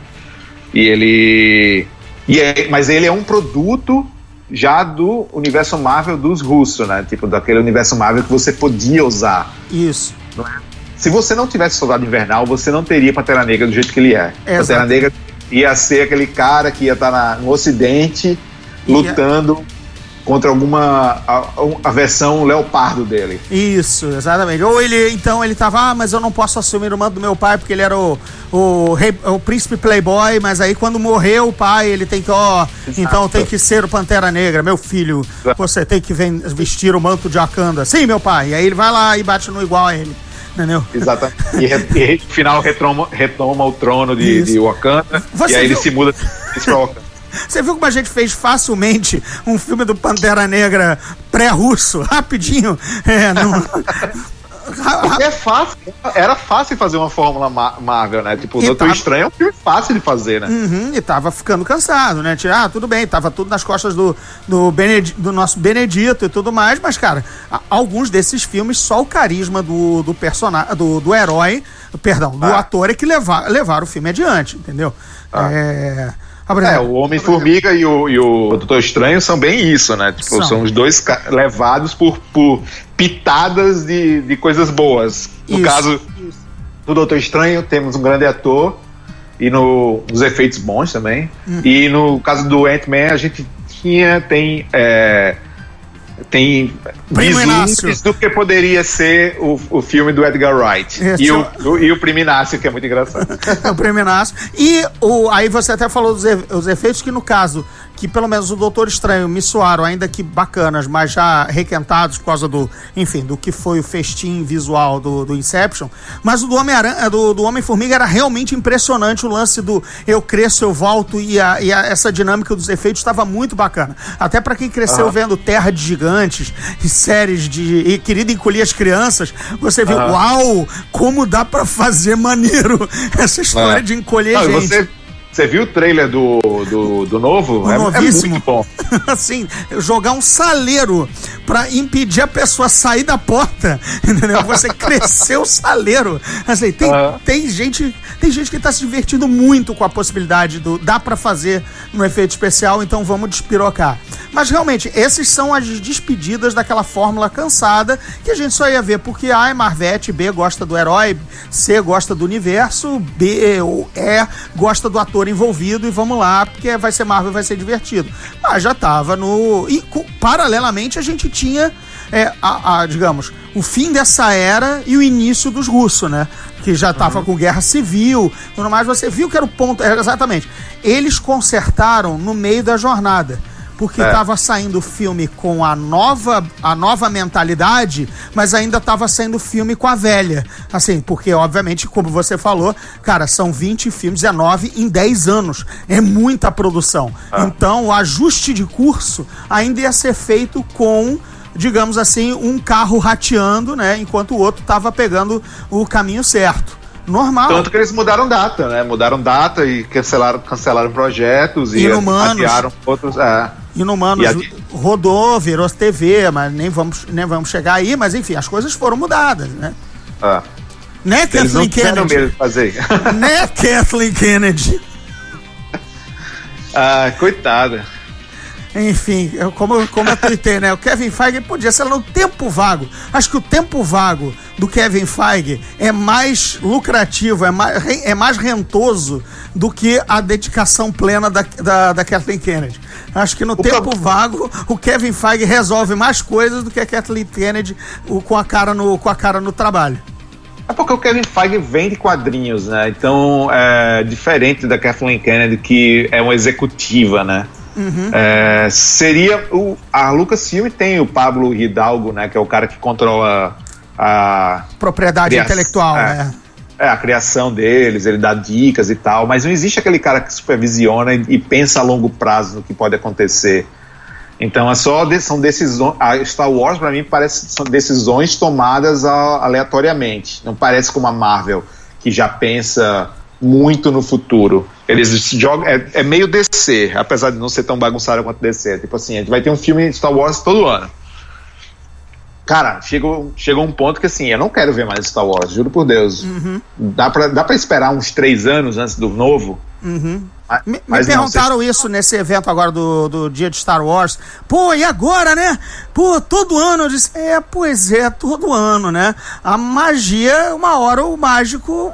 Speaker 4: E ele. E é, mas ele é um produto já do universo Marvel dos russos, né? Tipo, daquele universo Marvel que você podia usar.
Speaker 3: Isso.
Speaker 4: É? Se você não tivesse Soldado Invernal, você não teria Pantera Negra do jeito que ele é. Exato. Pantera Negra ia ser aquele cara que ia estar tá na, no Ocidente lutando contra alguma a, a, versão leopardo dele.
Speaker 3: Isso, exatamente. Ou ele então ele tava, ah, mas eu não posso assumir o manto do meu pai porque ele era o, o, rei, o príncipe playboy, mas aí quando morreu o pai, ele tem que, ó, então tem que ser o Pantera Negra, meu filho, você tem que vestir o manto de Wakanda. Sim, meu pai. E aí ele vai lá e bate no igual a ele entendeu?
Speaker 4: Exatamente. E, e no final retoma, retoma o trono de, de Wakanda Você e aí viu? ele se muda para Wakanda.
Speaker 3: Você viu como a gente fez facilmente um filme do Pantera Negra pré-russo, rapidinho? É, não...
Speaker 4: É fácil, era fácil fazer uma fórmula Marvel, né? Tipo, o Doutor tava... Estranho é um filme fácil de fazer, né?
Speaker 3: Uhum, e tava ficando cansado, né? Ah, tudo bem, tava tudo nas costas do, do, Bened... do nosso Benedito e tudo mais, mas, cara, alguns desses filmes, só o carisma do, do personagem, do, do herói, perdão, do ah. ator é que levar, levaram o filme adiante, entendeu? Ah. É.
Speaker 4: É, o Homem-Formiga e o, e o Doutor Estranho são bem isso, né? Tipo, são, são os dois levados por, por pitadas de, de coisas boas. No isso. caso do Doutor Estranho, temos um grande ator e no, nos efeitos bons também. Uhum. E no caso do Ant-Man, a gente tinha, tem. É, tem vislumbres do que poderia ser o, o filme do Edgar Wright. e, o, o, e o Primo Inácio, que é muito engraçado. [laughs]
Speaker 3: o Primo Inácio. E o, aí você até falou dos os efeitos que, no caso, que pelo menos o Doutor Estranho me soaram, ainda que bacanas, mas já requentados por causa do, enfim, do que foi o festim visual do, do Inception. Mas o do Homem-Aranha, do, do Homem-Formiga era realmente impressionante o lance do eu cresço, eu volto e, a, e a, essa dinâmica dos efeitos estava muito bacana. Até para quem cresceu ah. vendo Terra de Gigantes e séries de e Querida Encolher as Crianças, você viu, ah. uau, como dá para fazer maneiro [laughs] essa história ah. de encolher Não, gente. Você
Speaker 4: você viu o trailer do, do, do novo?
Speaker 3: O é, novíssimo. é muito bom. [laughs] assim, jogar um saleiro para impedir a pessoa sair da porta, [laughs] entendeu? Você cresceu o saleiro. Assim, tem, uhum. tem gente tem gente que tá se divertindo muito com a possibilidade do dá para fazer no efeito especial, então vamos despirocar. Mas realmente, esses são as despedidas daquela fórmula cansada que a gente só ia ver porque A é Marvete, B gosta do herói, C gosta do universo, B ou E gosta do ator envolvido e vamos lá, porque vai ser Marvel, vai ser divertido. Mas já tava no. E paralelamente a gente tinha, é, a, a, digamos, o fim dessa era e o início dos russos, né? Que já tava uhum. com guerra civil, tudo mais. Você viu que era o ponto. exatamente. Eles consertaram no meio da jornada porque estava é. saindo filme com a nova, a nova mentalidade, mas ainda estava saindo filme com a velha. Assim, porque, obviamente, como você falou, cara, são 20 filmes, 19 em 10 anos. É muita produção. Ah. Então, o ajuste de curso ainda ia ser feito com digamos assim, um carro rateando, né? Enquanto o outro estava pegando o caminho certo. Normal.
Speaker 4: Tanto que eles mudaram data, né? Mudaram data e cancelaram, cancelaram projetos e adiaram outros. É.
Speaker 3: Inumanos rodou, virou TV, mas nem vamos, nem vamos chegar aí, mas enfim, as coisas foram mudadas, né?
Speaker 4: Ah.
Speaker 3: Né, Eles Kathleen Kennedy?
Speaker 4: Mesmo fazer. [laughs]
Speaker 3: né, Kathleen Kennedy?
Speaker 4: Ah, coitada.
Speaker 3: Enfim, eu, como, como eu tuitei, né? O Kevin Feige podia ser no tempo vago. Acho que o tempo vago do Kevin Feige é mais lucrativo, é mais, é mais rentoso do que a dedicação plena da, da, da Kathleen Kennedy. Acho que no o tempo vago o Kevin Feige resolve mais coisas do que a Kathleen Kennedy o, com, a cara no, com a cara no trabalho.
Speaker 4: É porque o Kevin Feige vem de quadrinhos, né? Então é diferente da Kathleen Kennedy, que é uma executiva, né? Uhum. É, seria o a Lucasfilm tem o Pablo Hidalgo, né? Que é o cara que controla a
Speaker 3: propriedade criação, intelectual,
Speaker 4: é,
Speaker 3: né?
Speaker 4: É, a criação deles, ele dá dicas e tal, mas não existe aquele cara que supervisiona e, e pensa a longo prazo no que pode acontecer. Então é só são decisões. A Star Wars para mim parece são decisões tomadas aleatoriamente. Não parece como a Marvel que já pensa muito no futuro. Eles jogam é, é meio DC, apesar de não ser tão bagunçado quanto DC. Tipo assim, a gente vai ter um filme de Star Wars todo ano. Cara, chegou, chegou um ponto que assim, eu não quero ver mais Star Wars, juro por Deus. Uhum. Dá, pra, dá pra esperar uns três anos antes do novo?
Speaker 3: Uhum. Me, me perguntaram não, isso nesse evento agora do, do dia de Star Wars. Pô, e agora, né? Pô, todo ano eu disse, é, pois é, todo ano, né? A magia, uma hora o mágico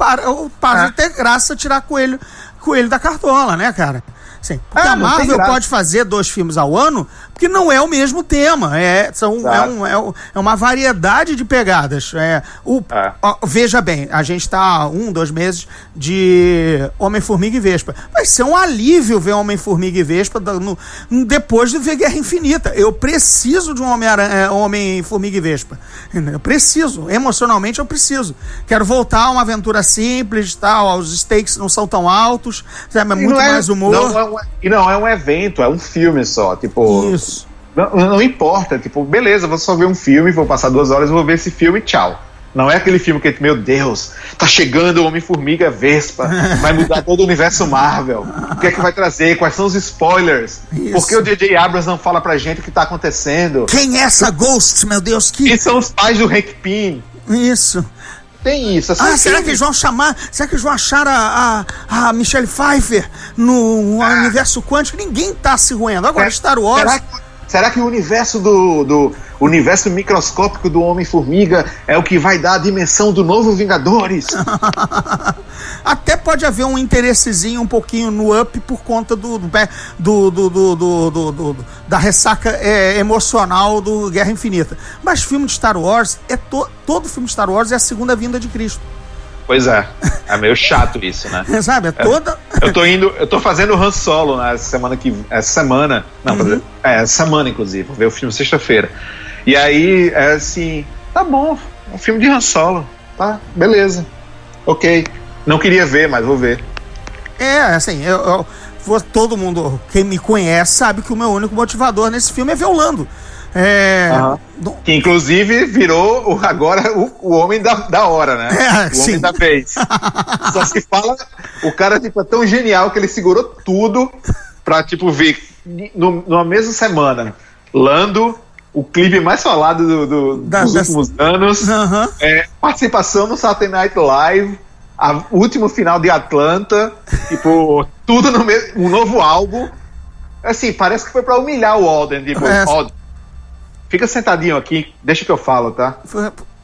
Speaker 3: para, para é. ter graça tirar coelho, coelho da cartola, né, cara? Sim, porque ah, a Marvel pode fazer dois filmes ao ano, porque não é o mesmo tema. É, são, é, um, é, é, uma variedade de pegadas. É, o, é. Ó, veja bem, a gente está um, dois meses de Homem-Formiga e Vespa. Vai ser um alívio ver Homem-Formiga e Vespa no, depois de ver Guerra Infinita. Eu preciso de um Homem-Formiga Homem e Vespa. Eu preciso, emocionalmente eu preciso. Quero voltar a uma aventura simples, tal, os stakes não são tão altos, é muito é mais humor.
Speaker 4: Não, não, e não é um evento, é um filme só. Tipo. Isso. Não, não importa, tipo, beleza, vou só ver um filme, vou passar duas horas, vou ver esse filme, tchau. Não é aquele filme que, meu Deus, tá chegando o Homem-Formiga Vespa, vai mudar todo o universo Marvel. O que é que vai trazer? Quais são os spoilers? Isso. Por que o J.J. Abrams não fala pra gente o que tá acontecendo?
Speaker 3: Quem é essa Ghost, meu Deus?
Speaker 4: Que... Quem são os pais do Hank Pym?
Speaker 3: Isso.
Speaker 4: Tem isso.
Speaker 3: Assim, ah, será que eles vão chamar? Será que eles vão achar a, a, a Michelle Pfeiffer no ah. universo quântico? Ninguém tá se roendo. Agora, Star Wars.
Speaker 4: Será que, será que o universo do, do universo microscópico do Homem-Formiga é o que vai dar a dimensão do novo Vingadores? [laughs]
Speaker 3: Até pode haver um interessezinho um pouquinho no up por conta do, do, do, do, do da ressaca é, emocional do Guerra Infinita. Mas filme de Star Wars é to, todo filme de Star Wars é a segunda vinda de Cristo.
Speaker 4: Pois é, é meio chato isso, né? [laughs]
Speaker 3: Sabe, é toda.
Speaker 4: Eu tô indo, eu tô fazendo Han Solo né, essa semana que essa semana, não, uhum. é essa semana inclusive, vou ver o filme sexta-feira. E aí é assim, tá bom, um filme de Han Solo, tá, beleza, ok. Não queria ver, mas vou ver.
Speaker 3: É, assim, eu, eu, todo mundo, quem me conhece, sabe que o meu único motivador nesse filme é ver o Lando. É,
Speaker 4: uhum. Que inclusive virou o, agora o, o homem da, da hora, né? É, o sim. homem da vez. [laughs] Só se fala, o cara tipo, é tão genial que ele segurou tudo pra tipo ver no, numa mesma semana. Lando, o clipe mais falado do, do, da, dos últimos anos, uhum. é, participação no Saturday Night Live a, último final de Atlanta, tipo, tudo no mesmo. Um novo álbum. Assim, parece que foi pra humilhar o Alden. Tipo, é. Alden, fica sentadinho aqui, deixa que eu falo, tá?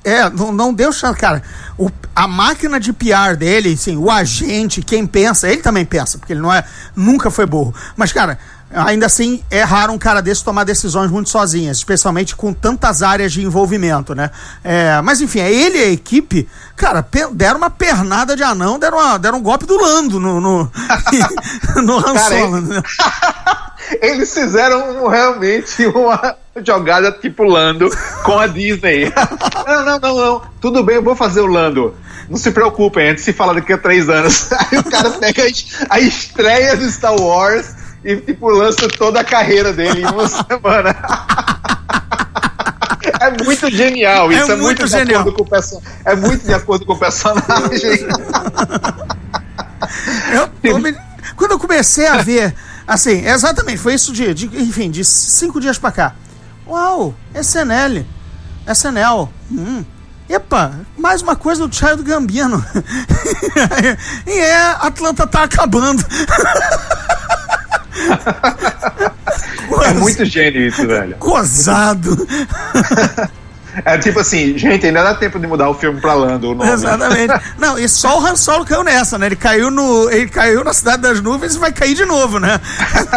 Speaker 3: É, não, não deu chance, cara. O, a máquina de PR dele, assim, o agente, quem pensa, ele também pensa, porque ele não é, nunca foi burro. Mas, cara, ainda assim é raro um cara desse tomar decisões muito sozinhas, especialmente com tantas áreas de envolvimento, né? É, mas enfim, é ele e a equipe, cara, deram uma pernada de anão, deram, uma, deram um golpe do Lando no, no, [laughs] no Han Solo. Né? [laughs]
Speaker 4: Eles fizeram realmente uma jogada tipo Lando com a Disney. [laughs] não, não, não, não. Tudo bem, eu vou fazer o Lando. Não se preocupem, antes se fala daqui a três anos. [laughs] Aí o cara pega a estreia do Star Wars e tipo, lança toda a carreira dele em uma [laughs] semana. É muito genial, isso é, é muito, muito genial. De acordo com o é muito de acordo com o personagem.
Speaker 3: Eu, me... Quando eu comecei a ver, assim, exatamente, foi isso de, de enfim, de cinco dias pra cá. Uau, SNL, SNL, hum, Epa, mais uma coisa do Child Gambino. [laughs] e é, Atlanta tá acabando. [laughs]
Speaker 4: é muito gênio isso, velho.
Speaker 3: Gozado. [laughs]
Speaker 4: É tipo assim, gente, ainda dá tempo de mudar o filme pra Lando. O nome.
Speaker 3: Exatamente. [laughs] Não, e só o Han Solo caiu nessa, né? Ele caiu no. Ele caiu na cidade das nuvens e vai cair de novo, né?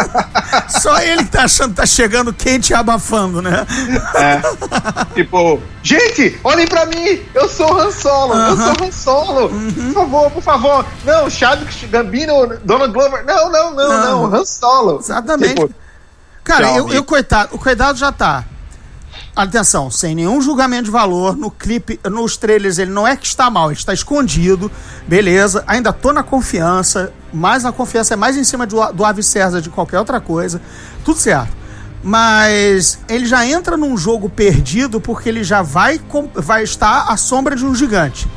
Speaker 3: [laughs] só ele que tá achando que tá chegando quente e abafando, né?
Speaker 4: É. Tipo, gente, olhem pra mim! Eu sou o Han Solo! Eu sou o Han Solo! Por favor, por favor! Não, Chadwick Gambino, Donald Glover. Não, não, não,
Speaker 3: Não.
Speaker 4: não, Han Solo!
Speaker 3: Exatamente.
Speaker 4: Tipo,
Speaker 3: Cara, eu, eu, coitado, o cuidado já tá. Atenção, sem nenhum julgamento de valor, no clipe, nos trailers ele não é que está mal, ele está escondido, beleza, ainda tô na confiança, mas a confiança é mais em cima do, do Ave César de qualquer outra coisa, tudo certo. Mas ele já entra num jogo perdido porque ele já vai, vai estar à sombra de um gigante.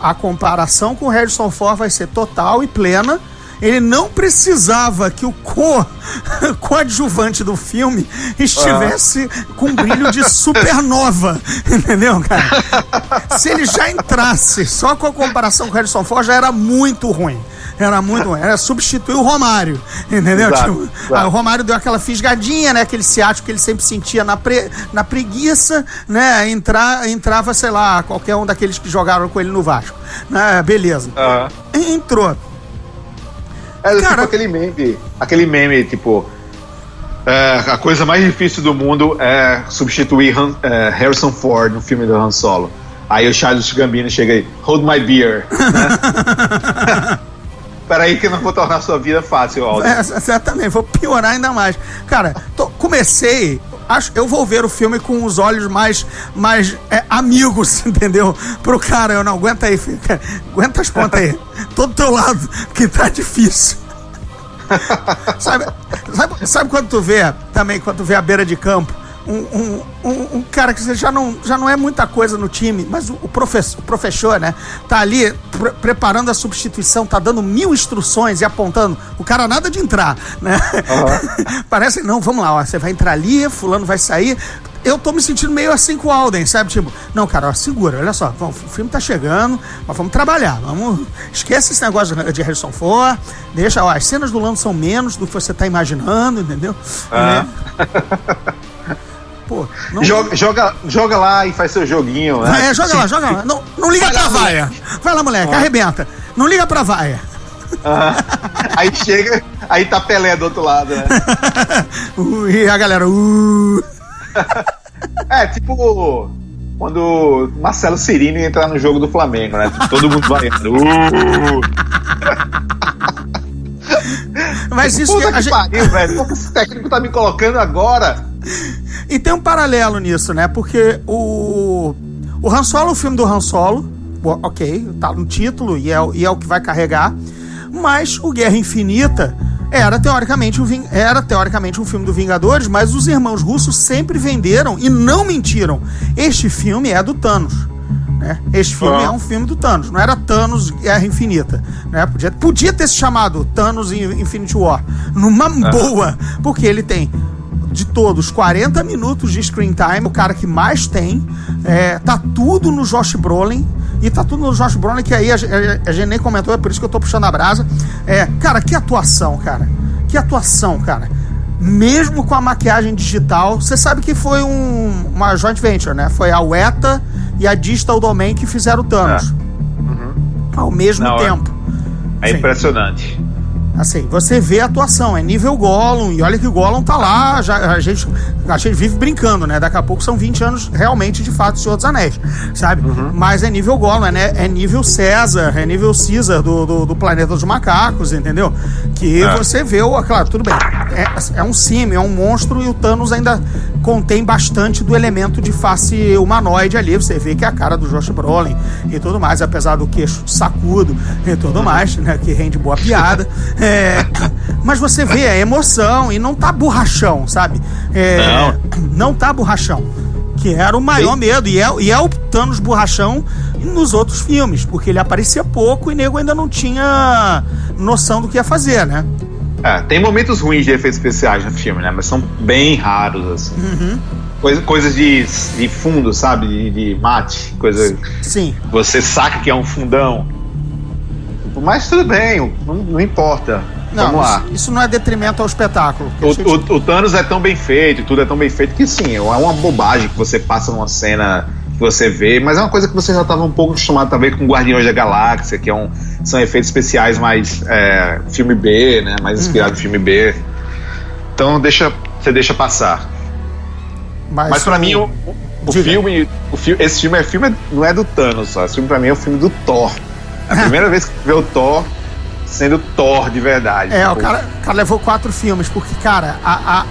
Speaker 3: A comparação com o Harrison Ford vai ser total e plena. Ele não precisava que o co [laughs] coadjuvante do filme estivesse com um brilho de supernova, [laughs] entendeu, cara? Se ele já entrasse só com a comparação com o Harrison Ford, já era muito ruim. Era muito ruim. Era substituir o Romário, entendeu?
Speaker 4: Exato,
Speaker 3: Tipo,
Speaker 4: exato.
Speaker 3: ah, o Romário deu aquela fisgadinha, né? Aquele ciático que ele sempre sentia na, pre- na preguiça, né? Entrar, entrava, sei lá, qualquer um daqueles que jogaram com ele no Vasco. Né? Beleza.
Speaker 4: aham.
Speaker 3: Entrou.
Speaker 4: É tipo
Speaker 3: Cara-
Speaker 4: aquele meme, aquele meme, tipo. é, a coisa mais difícil do mundo é substituir Han- é, Harrison Ford no filme do Han Solo. Aí o Charles Gambino chega aí, hold my beer. Né? [laughs] Peraí que eu não vou tornar sua vida fácil, Aldo.
Speaker 3: É, exatamente, vou piorar ainda mais. Cara, tô- comecei. Acho, eu vou ver o filme com os olhos mais, mais é, amigos, [laughs] entendeu? Pro cara, eu não aguenta aí, fica. [laughs] Aguenta as pontas aí. Tô do teu lado, que tá difícil. [laughs] sabe, sabe, sabe quando tu vê, também, quando tu vê a beira de campo, um, um, um, cara que já não, já não é muita coisa no time, mas o, o, professor, o professor, né, tá ali pre- preparando a substituição, tá dando mil instruções e apontando. O cara nada de entrar, né? [laughs] Parece, não, vamos lá, ó, você vai entrar ali, fulano vai sair. Eu tô me sentindo meio assim com o Alden, sabe? Tipo, não, cara, ó, segura, olha só, o filme tá chegando, mas vamos trabalhar, vamos. Esquece esse negócio de- Harrison Ford, deixa, ó, as cenas do Lando são menos do que você tá imaginando, entendeu?
Speaker 4: Ah.
Speaker 3: Né? [laughs] Pô, não.
Speaker 4: Joga, joga, joga lá e faz seu joguinho. Né?
Speaker 3: É, joga lá, joga lá. Não, não liga
Speaker 4: Vai
Speaker 3: pra
Speaker 4: lá,
Speaker 3: vaia. Vai lá, moleque, arrebenta. Não liga pra vaia. [laughs]
Speaker 4: Aí chega, aí tá Pelé do outro lado, né? [laughs]
Speaker 3: Uh, e a galera, uh. [laughs]
Speaker 4: É, tipo quando Marcelo Cirino entrar no jogo do Flamengo, né? Tipo, todo mundo vai. Uh,
Speaker 3: Mas isso.
Speaker 4: puta
Speaker 3: a
Speaker 4: que
Speaker 3: gente-
Speaker 4: pariu, velho. Que esse técnico tá me colocando agora?
Speaker 3: E tem um paralelo nisso, né? Porque o. O Han Solo, o filme do Han Solo, ok, tá no título e é, o- e é o que vai carregar. Mas o Guerra Infinita era teoricamente, um, era teoricamente um filme do Vingadores, mas os irmãos russos sempre venderam e não mentiram. Este filme é do Thanos. Né? Este filme
Speaker 4: Ah.
Speaker 3: é um filme do Thanos, não era Thanos Guerra Infinita. Né? Podia, podia ter se chamado Thanos In- Infinity War, numa boa, porque ele tem de todos 40 minutos de screen time, o cara que mais tem. É, tá tudo no Josh Brolin. E tá tudo no Josh Brolin, que aí a, ge- a gente nem comentou, é por isso que eu tô puxando a brasa. É, cara, que atuação, cara. Que atuação, cara. Mesmo com a maquiagem digital, você sabe que foi um- uma joint venture, né? Foi a Weta e a Digital Domain que fizeram o Thanos. Ao mesmo
Speaker 4: Não, é-
Speaker 3: tempo.
Speaker 4: É
Speaker 3: Sim.
Speaker 4: impressionante.
Speaker 3: Assim, você vê a atuação, é nível Gollum, e olha que o Gollum tá lá, já, a, gente, a gente vive brincando, né? Daqui a pouco são 20 anos realmente, de fato, Senhor dos Anéis, sabe? Mas é nível Gollum, é, né? é nível César, é nível Caesar do, do, do Planeta dos Macacos, entendeu? Que
Speaker 4: É.
Speaker 3: você vê, o, claro, tudo bem, é, é um sim, é um monstro, e o Thanos ainda contém bastante do elemento de face humanoide ali, você vê que é a cara do Josh Brolin e tudo mais, apesar do queixo sacudo e tudo mais, né? Que rende boa piada. [laughs] É, mas você vê a emoção e não tá borrachão, sabe? É, não. tá borrachão. Que era o maior
Speaker 4: Sim.
Speaker 3: medo. E é, e é o Thanos borrachão nos outros filmes, porque ele aparecia pouco e nego ainda não tinha noção do que ia fazer, né?
Speaker 4: É, tem momentos ruins de efeitos especiais no filme, né? Mas são bem raros, assim.
Speaker 3: Uhum.
Speaker 4: Coisa, coisas de, de fundo, sabe? De, de mate. Coisa.
Speaker 3: Sim.
Speaker 4: Você saca que é um fundão. Mas tudo bem, não, não importa.
Speaker 3: Não,
Speaker 4: Vamos lá.
Speaker 3: Isso, isso não é detrimento ao espetáculo.
Speaker 4: O, o- o Thanos é tão bem feito, tudo é tão bem feito que sim, é uma bobagem que você passa numa cena você vê, mas é uma coisa que você já estava um pouco acostumado também com Guardiões da Galáxia, que é um, são efeitos especiais mais é, filme B, né? Mais inspirado em filme B. Então deixa, você deixa passar.
Speaker 3: Mas,
Speaker 4: Mas pra
Speaker 3: o-
Speaker 4: mim, o, o filme, o esse filme é filme não é do Thanos só. Esse filme pra mim é o filme do Thor. É a primeira vez que vê o Thor sendo Thor de verdade.
Speaker 3: É, o
Speaker 4: Tipo,
Speaker 3: cara, o cara levou quatro filmes, porque, cara, a, a,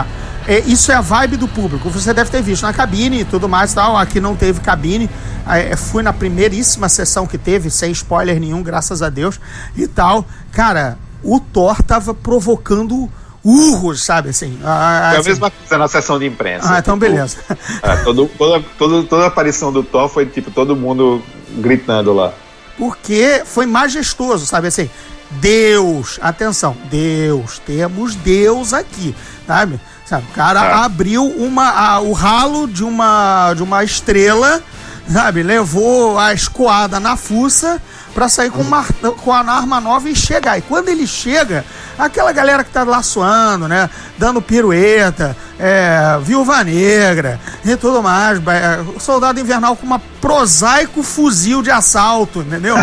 Speaker 3: a- é, isso é a vibe do público. Você deve ter visto na cabine e tudo mais e tal. Aqui não teve cabine. É, fui na primeiríssima sessão que teve, sem spoiler nenhum, graças a Deus, e tal. Cara, o Thor tava provocando urros, sabe, assim. Ah,
Speaker 4: Foi a
Speaker 3: assim.
Speaker 4: mesma coisa na sessão de imprensa.
Speaker 3: Ah, então
Speaker 4: Tipo,
Speaker 3: beleza.
Speaker 4: é, todo- toda, toda, toda a aparição do Thor foi tipo todo mundo gritando lá.
Speaker 3: Porque foi majestoso, sabe assim? Deus, atenção, Deus, temos Deus aqui, sabe? Sabe, o cara
Speaker 4: Ah.
Speaker 3: abriu uma, a- o ralo de uma, de uma estrela, sabe? Levou a escoada na fuça pra sair com, uma, com a arma nova e chegar. E quando ele chega, aquela galera que tá lá suando, né? Dando pirueta, é, viúva negra e tudo mais. é, soldado invernal com uma prosaico fuzil de assalto, entendeu?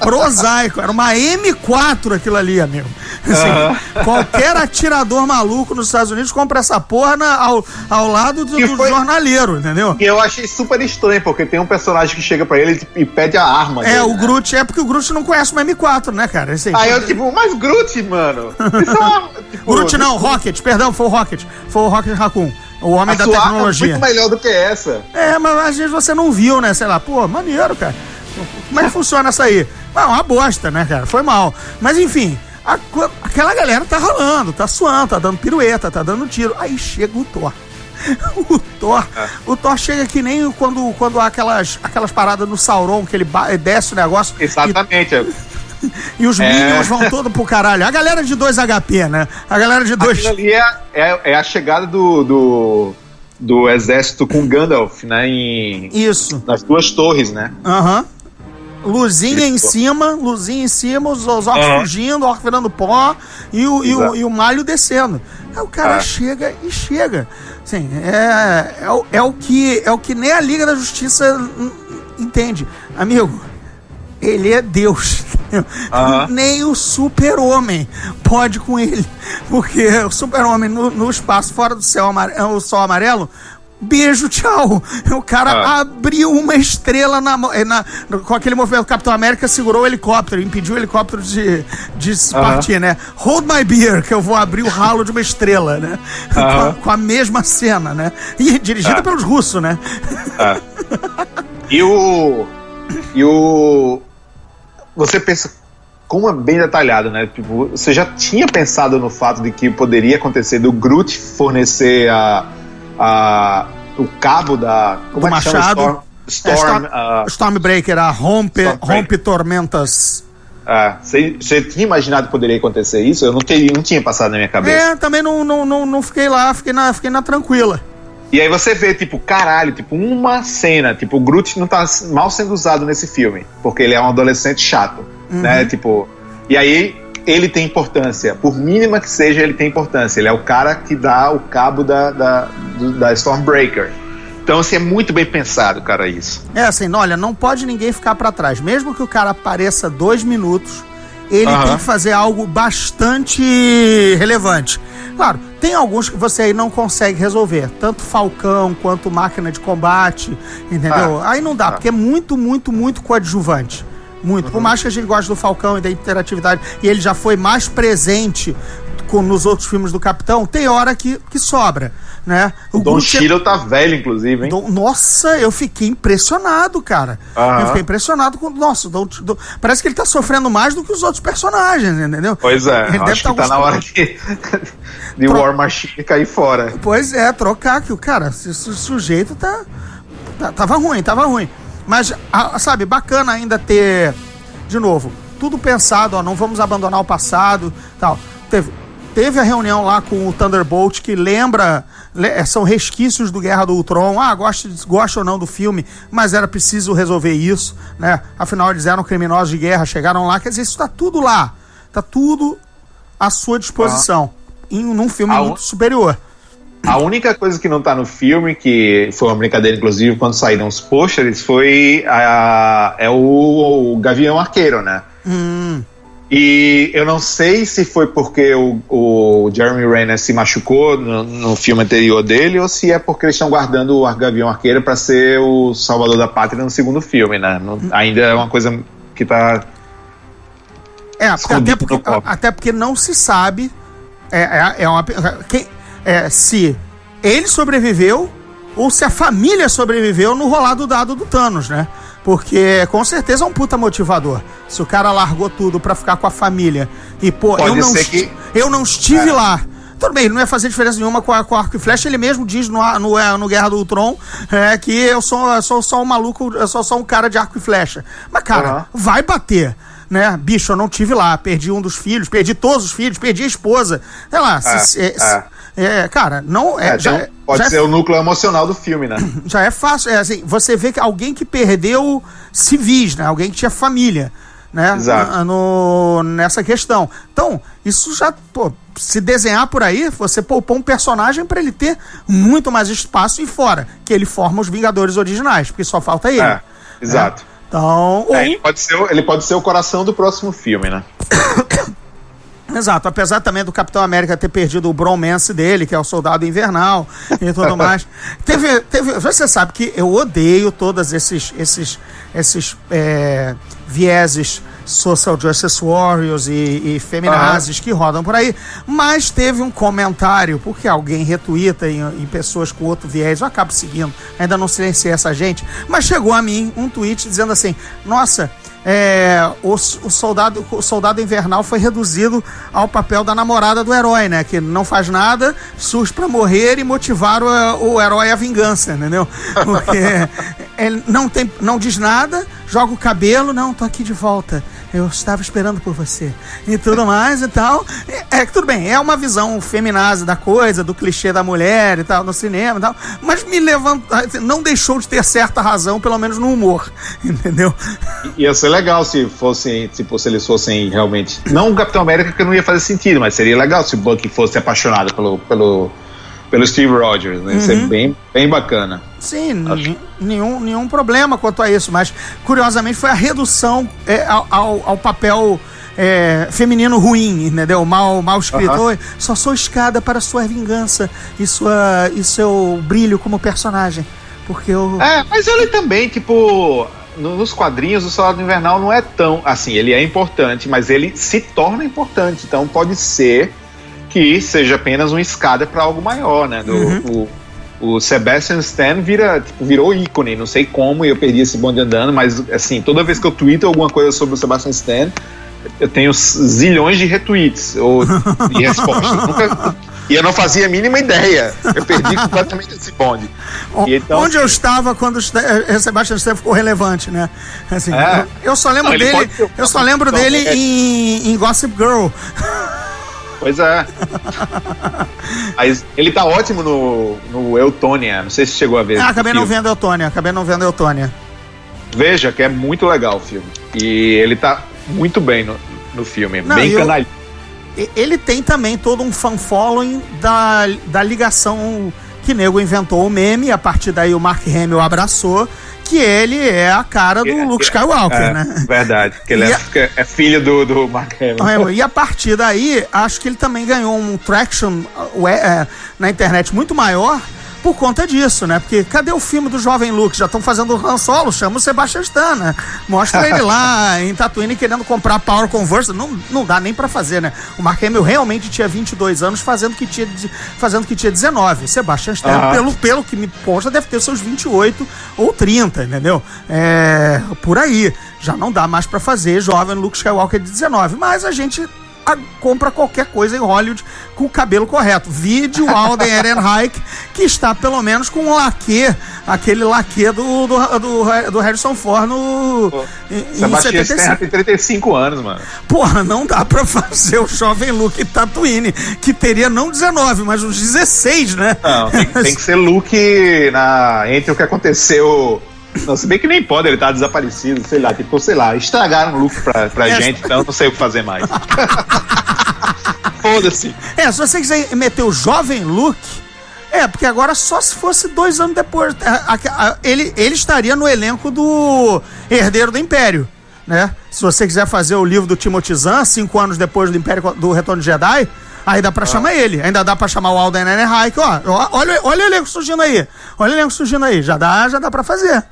Speaker 3: prosaico, era uma M4 aquilo ali, amigo. Assim, Qualquer atirador maluco nos Estados Unidos compra essa porra na- ao, ao lado do, do
Speaker 4: foi-
Speaker 3: jornaleiro, entendeu?
Speaker 4: E eu achei super estranho, porque tem um personagem que chega pra ele e pede a arma.
Speaker 3: É,
Speaker 4: dele,
Speaker 3: o
Speaker 4: né?
Speaker 3: Groot é porque o Groot não conhece uma M4, né, cara? Assim,
Speaker 4: Aí eu, tipo, mas Groot, mano. É [laughs] tipo,
Speaker 3: Groot não, Rocket, perdão, foi o Rocket. Foi o Rocket Raccoon, o homem
Speaker 4: a
Speaker 3: da
Speaker 4: é
Speaker 3: tecnologia.
Speaker 4: muito melhor do que essa.
Speaker 3: É, mas às vezes você não viu, né? Sei lá, pô, maneiro, cara. Como é que funciona essa aí? Ah, uma bosta, né, cara? Foi mal. Mas enfim, a aquela galera tá ralando, tá suando, tá dando pirueta, tá dando tiro. Aí chega o Thor. [laughs] O Thor,
Speaker 4: É.
Speaker 3: o Thor chega que nem quando, quando há aquelas, aquelas paradas no Sauron, que ele desce o negócio e
Speaker 4: Exatamente. [laughs]
Speaker 3: e os
Speaker 4: É.
Speaker 3: Minions vão todo pro caralho. A galera de 2 HP, né? A galera de 2.
Speaker 4: Aquilo ali é, é, é a chegada do, do, do exército com Gandalf, né? Em,
Speaker 3: Isso.
Speaker 4: nas duas torres, né?
Speaker 3: Aham. Luzinha em cima, luzinha em cima, os, os orcs
Speaker 4: Aham.
Speaker 3: fugindo, o orc virando pó e o, e, o, e o malho descendo. Aí o cara
Speaker 4: Ah.
Speaker 3: chega e chega. Assim, é, é, o- é, o que, é o que nem a Liga da Justiça entende. Amigo, ele é Deus. [laughs]
Speaker 4: Aham.
Speaker 3: Nem o super-homem pode com ele. Porque o super-homem no, no espaço, fora do céu amarelo, o sol amarelo, beijo, tchau. O cara
Speaker 4: Ah.
Speaker 3: abriu uma estrela na, eh, na- com aquele movimento. O Capitão América segurou o helicóptero, impediu o helicóptero de, de
Speaker 4: Aham.
Speaker 3: partir, né? Hold my beer, que eu vou abrir o ralo de uma estrela, né? Com, a, com a mesma cena, né? E dirigida
Speaker 4: Ah.
Speaker 3: pelos russos, né?
Speaker 4: É. E o. E o. Você pensa. Como é bem detalhado, né? Tipo, você já tinha pensado no fato de que poderia acontecer do Groot fornecer a, a, o cabo da. Como
Speaker 3: Do
Speaker 4: é
Speaker 3: machado.
Speaker 4: Storm.
Speaker 3: É,
Speaker 4: Storm
Speaker 3: Storm-
Speaker 4: ah,
Speaker 3: Stormbreaker, a rompe,
Speaker 4: Stormbreaker.
Speaker 3: rompe tormentas.
Speaker 4: ah, você, tinha imaginado que poderia acontecer isso? Eu não, teria, não tinha passado na minha cabeça.
Speaker 3: É, também não, não, não, não fiquei lá, fiquei na, fiquei na tranquila.
Speaker 4: E aí você vê, tipo, caralho, tipo, uma cena, tipo, o Groot não tá mal sendo usado nesse filme, porque ele é um adolescente chato, né? Tipo, e aí ele tem importância, por mínima que seja, ele tem importância. Ele é o cara que dá o cabo da, da, da Stormbreaker. Então, assim, é muito bem pensado, cara, isso.
Speaker 3: É assim, olha, não pode ninguém ficar pra trás. Mesmo que o cara apareça dois minutos, ele
Speaker 4: Aham.
Speaker 3: tem que fazer algo bastante relevante. Claro, tem alguns que você aí não consegue resolver. Tanto Falcão quanto Máquina de Combate, entendeu? aí não dá,
Speaker 4: Ah.
Speaker 3: porque é muito, muito, muito coadjuvante. Muito.
Speaker 4: Uhum.
Speaker 3: Por mais que a gente goste do Falcão e da interatividade, e ele já foi mais presente com, nos outros filmes do Capitão, tem hora que, que sobra, né? O
Speaker 4: Don
Speaker 3: é-
Speaker 4: Cheadle tá velho, inclusive, hein?
Speaker 3: Dom- Nossa, eu fiquei impressionado, cara.
Speaker 4: Aham.
Speaker 3: Eu fiquei impressionado com. Nossa, Dom- Dom- parece que ele tá sofrendo mais do que os outros personagens, entendeu?
Speaker 4: Pois é,
Speaker 3: Ele
Speaker 4: acho que
Speaker 3: tá
Speaker 4: tá na hora de, [laughs] de
Speaker 3: Pro-
Speaker 4: War Machine cair fora.
Speaker 3: Pois é, trocar que o cara, esse su- sujeito tá, tá- Tava ruim, tava ruim. Mas, sabe, bacana ainda ter. De novo, tudo pensado, ó, não vamos abandonar o passado tal. Teve, teve a reunião lá com o Thunderbolt que lembra. le- é, são resquícios do Guerra do Ultron. Ah, gosta, gosta ou não do filme, mas era preciso resolver isso, né? Afinal, eles eram criminosos de guerra, chegaram lá. Quer dizer, isso tá tudo lá. Tá tudo à sua disposição. Em num filme
Speaker 4: A un-
Speaker 3: muito superior.
Speaker 4: A única coisa que não tá no filme, que foi uma brincadeira, inclusive, quando saíram os pôsteres, foi a, é o, o Gavião Arqueiro, né?
Speaker 3: Hum.
Speaker 4: E eu não sei se foi porque o, o Jeremy Renner se machucou no, no, filme anterior dele ou se é porque eles estão guardando o Gavião Arqueiro para ser o Salvador da Pátria no segundo filme, né? Não, ainda é uma coisa que tá.
Speaker 3: É, até porque, até porque não se sabe. É, é, é uma, quem, é, se ele sobreviveu ou se a família sobreviveu no rolado dado do Thanos, né? Porque com certeza é um puta motivador. Se o cara largou tudo para ficar com a família e, pô, eu não, que... eu não estive é. lá. Tudo bem, não ia fazer diferença nenhuma com, a, com arco e flecha. Ele mesmo diz no, no, é, no Guerra do Ultron é, que eu sou, eu sou só um maluco, eu sou só um cara de arco e flecha. Mas, cara, uhum. vai bater né? Bicho, eu não tive lá, perdi um dos filhos, perdi todos os filhos, perdi a esposa. Sei lá, é, se, é, é. É, cara, não é. é já,
Speaker 4: então pode já ser é, o núcleo emocional do filme, né? [coughs]
Speaker 3: Já é fácil. É assim, você vê que alguém que perdeu civis, né? Alguém que tinha família. Né,
Speaker 4: Exato.
Speaker 3: No, nessa questão. Então, isso já, pô, se desenhar por aí, você poupou um personagem para ele ter muito mais espaço e fora, que ele forma os Vingadores originais, porque só falta ele. É,
Speaker 4: exato.
Speaker 3: Né? Então,
Speaker 4: é, ele, pode ser, ele pode ser o coração do próximo filme, né? [coughs]
Speaker 3: Exato, apesar também do Capitão América ter perdido o bromance dele, que é o Soldado Invernal e tudo mais. [laughs] Teve, teve, você sabe que eu odeio todos esses, esses, esses é, vieses social justice warriors e, e feminazes uhum. que rodam por aí, mas teve um comentário, porque alguém retuita em, em, pessoas com outro viés, eu acabo seguindo, ainda não silenciei essa gente, mas chegou a mim um tweet dizendo assim, nossa, é, o, o, soldado, o soldado invernal foi reduzido ao papel da namorada do herói, né? Que não faz nada, surge para morrer e motivar o, o herói à vingança, entendeu? Porque [laughs] ele não, tem, não diz nada, joga o cabelo, não, tô aqui de volta eu estava esperando por você. E tudo mais e tal. É, é tudo bem, é uma visão feminazi da coisa, do clichê da mulher e tal, no cinema e tal. Mas me levanta. Não deixou de ter certa razão, pelo menos no humor. [laughs] Entendeu?
Speaker 4: Ia ser legal se fossem, tipo, se eles fossem realmente. Não o Capitão América, que não ia fazer sentido, mas seria legal se o Bucky fosse apaixonado pelo. pelo pelo Steve Rogers, né? Uhum. Isso é uhum. bem, bem bacana.
Speaker 3: Sim, nenhum, nenhum problema quanto a isso, mas curiosamente foi a redução é, ao, ao, papel é, feminino ruim, entendeu? Mal, mal escrito. Uhum. Só sou escada para sua vingança e, sua, e seu brilho como personagem. Porque eu.
Speaker 4: É, mas ele também, tipo. Nos quadrinhos, o Soldado Invernal não é tão. Assim, ele é importante, mas ele se torna importante. Então pode ser que seja apenas uma escada para algo maior, né? Do, uhum. o, o Sebastian Stan vira, tipo, virou ícone, não sei como, e eu perdi esse bonde andando, mas assim, toda vez que eu tweeto alguma coisa sobre o Sebastian Stan, eu tenho zilhões de retweets ou de [laughs] respostas. Nunca, e eu não fazia a mínima ideia. Eu perdi [laughs] completamente esse bonde.
Speaker 3: Então, Onde eu estava quando o eh, Sebastian Stan ficou relevante, né? Assim, é. eu, só lembro não, dele. Eu só lembro dele é. em, em Gossip Girl.
Speaker 4: Pois é. Mas ele tá ótimo no, no Eutônia. Não sei se chegou a ver.
Speaker 3: Ah, acabei não vendo Eutônia. Acabei não vendo Eutônia.
Speaker 4: Veja que é muito legal o filme. E ele tá muito bem no, no filme. Não, bem canalha.
Speaker 3: Ele tem também todo um fan following da, da ligação que nego inventou o meme. A partir daí o Mark Hamill abraçou que ele é a cara do é, Luke Skywalker,
Speaker 4: é,
Speaker 3: né?
Speaker 4: Verdade, que [laughs] ele é, a... é, filho do, do Mark Hamill.
Speaker 3: E a partir daí, acho que ele também ganhou um traction uh, é, na internet muito maior por conta disso, né? Porque cadê o filme do jovem Luke? Já estão fazendo o Han Solo, chama o Sebastian Stan, né? Mostra ele lá [laughs] em Tatooine querendo comprar Power Converter. Não, não dá nem para fazer, né? O Mark Hamill realmente tinha 22 anos fazendo que tinha, fazendo que tinha 19. O Sebastian Stan, pelo, pelo que me consta, deve ter seus 28 ou 30, entendeu? É, por aí. Já não dá mais para fazer jovem Luke Skywalker de 19. Mas a gente a, compra qualquer coisa em Hollywood com o cabelo correto. Vídeo Alden [laughs] Ehrenreich, que está pelo menos com um laque, aquele laque do, do, do, do Harrison Ford no. Pô,
Speaker 4: em, Sebastião 75. tem 35 anos, mano.
Speaker 3: Porra, não dá pra [laughs] fazer o jovem Luke Tatooine, que teria não 19, mas uns 16, né?
Speaker 4: Não, tem, tem que ser Luke na, entre o que aconteceu não, se bem que nem pode, ele tá desaparecido, sei lá, tipo, sei lá, estragaram o look pra, pra é. gente, então não sei o que fazer mais. [laughs] Foda-se.
Speaker 3: É, se você quiser meter o jovem Luke, É, porque agora só se fosse dois anos depois. Ele, ele estaria no elenco do Herdeiro do Império, né? Se você quiser fazer o livro do Timothy Zahn, cinco anos depois do Império do Retorno de Jedi, aí dá pra chamar ele. Ainda dá pra chamar o Alden Ehrenreich, ó, Olha, olha o elenco surgindo aí. Olha o elenco surgindo aí. Já dá, já dá pra fazer.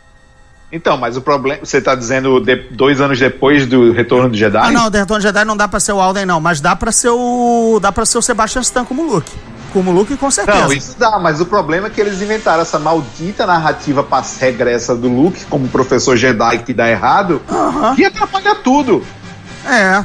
Speaker 4: Então, mas o problema. Você tá dizendo de- dois anos depois do Retorno do Jedi?
Speaker 3: Ah, não, o The Retorno de Jedi não dá pra ser o Alden, não. Mas dá pra ser o. Dá pra ser o Sebastian Stan como Luke. Como Luke, com certeza.
Speaker 4: Não, isso dá, mas o problema é que eles inventaram essa maldita narrativa regressa do Luke como professor Jedi que dá errado, que atrapalha tudo.
Speaker 3: É.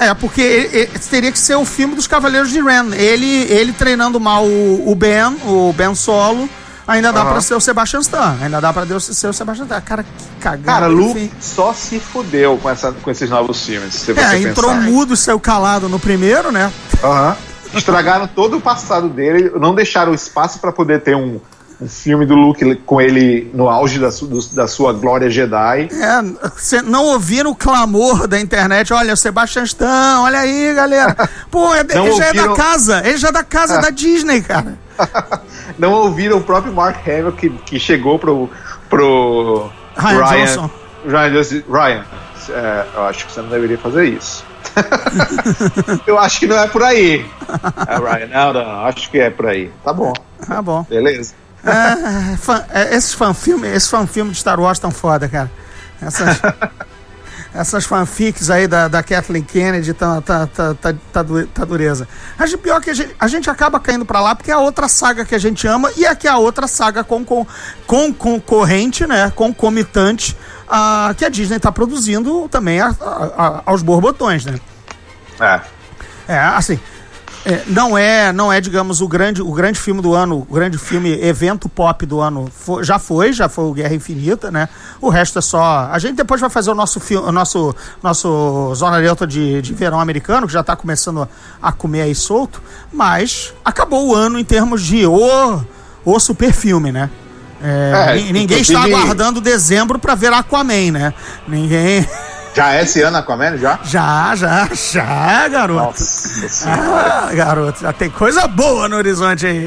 Speaker 3: É, porque ele- ele- teria que ser o filme dos Cavaleiros de Ren. Ele, ele treinando mal o, o Ben, o Ben Solo. Ainda dá
Speaker 4: Aham.
Speaker 3: pra ser o Sebastian Stan. Ainda dá pra Deus ser o Sebastian Stan. Cara, que cagada.
Speaker 4: Cara, Luke só se fudeu com, essa, com esses novos filmes, se você
Speaker 3: É, entrou
Speaker 4: pensar.
Speaker 3: mudo e saiu calado no primeiro, né?
Speaker 4: Aham. Estragaram todo o passado dele, não deixaram espaço pra poder ter um, um filme do Luke com ele no auge da, su- do- da sua glória Jedi.
Speaker 3: É, não ouviram o clamor da internet. Olha, o Sebastian Stan, olha aí, galera. Pô, é- ele já é da casa. Ele já é da casa da Disney, cara. [laughs]
Speaker 4: Não ouviram o próprio Mark Hamill que, que chegou pro, pro
Speaker 3: Ryan Johnson.
Speaker 4: Ryan, Johnson, Ryan é, eu acho que você não deveria fazer isso. [laughs] eu acho que não é por aí. É, Ryan, não, não, acho que é por aí. Tá bom,
Speaker 3: Tá bom.
Speaker 4: beleza.
Speaker 3: É, fã- é, esses fanfilmes esse fanfilme de Star Wars tão foda, cara. Essas, [laughs] essas fanfics aí da, da Kathleen Kennedy tá, tá, tá, tá, tá, tá dureza. Mas o pior é que a gente, a gente acaba caindo pra lá porque é a outra saga que a gente ama e é que é a outra saga com, com, com concorrente, né? Concomitante a, que a Disney tá produzindo também a- a- a- aos borbotões, né?
Speaker 4: É.
Speaker 3: É, assim, é, não é, não é, digamos, o grande, o grande filme do ano, o grande filme evento pop do ano. Fo- já foi, já foi o Guerra Infinita, né? O resto é só. A gente depois vai fazer o nosso filme, o nosso, nosso Zona Neutra de, de verão americano, que já tá começando a comer aí solto, mas acabou o ano em termos de o, o super filme, né? É,
Speaker 4: É,
Speaker 3: ni- ninguém está aguardando dezembro para ver Aquaman, né? Ninguém.
Speaker 4: Já é esse ano Aquaman, já?
Speaker 3: Já, já, já, garoto.
Speaker 4: Nossa.
Speaker 3: Ah, garoto, já tem coisa boa no horizonte aí.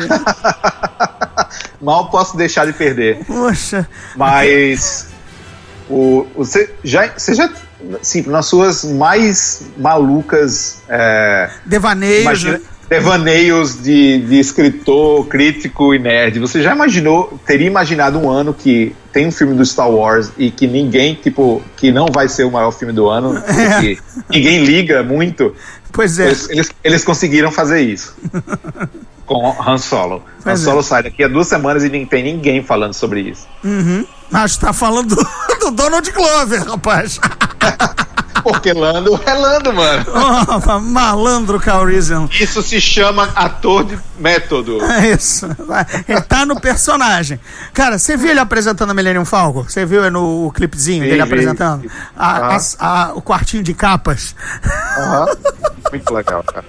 Speaker 3: [laughs]
Speaker 4: Mal posso deixar de perder.
Speaker 3: Poxa.
Speaker 4: Mas o, você já, você já, sim, nas suas mais malucas é,
Speaker 3: Devaneios.
Speaker 4: imagina-
Speaker 3: né?
Speaker 4: Devaneios de, de escritor, crítico e nerd, você já imaginou, teria imaginado um ano que tem um filme do Star Wars e que ninguém, tipo, que não vai ser o maior filme do ano, [laughs]
Speaker 3: É.
Speaker 4: ninguém liga muito,
Speaker 3: Pois é.
Speaker 4: eles, eles, eles conseguiram fazer isso. [laughs] Com Han Solo. Han
Speaker 3: Pois é.
Speaker 4: Solo sai daqui a duas semanas e não tem ninguém falando sobre isso.
Speaker 3: Mas tá falando do, do Donald Glover, rapaz. [laughs]
Speaker 4: Porque Lando é Lando, mano. [laughs]
Speaker 3: Oh, malandro Calrissian.
Speaker 4: Isso se chama ator de método.
Speaker 3: É isso. Ele tá no personagem. Cara, você viu ele apresentando a Millennium Falcon? Você viu no o clipezinho dele apresentando? A- as- a- o quartinho de capas.
Speaker 4: Aham. [laughs] Muito legal, cara.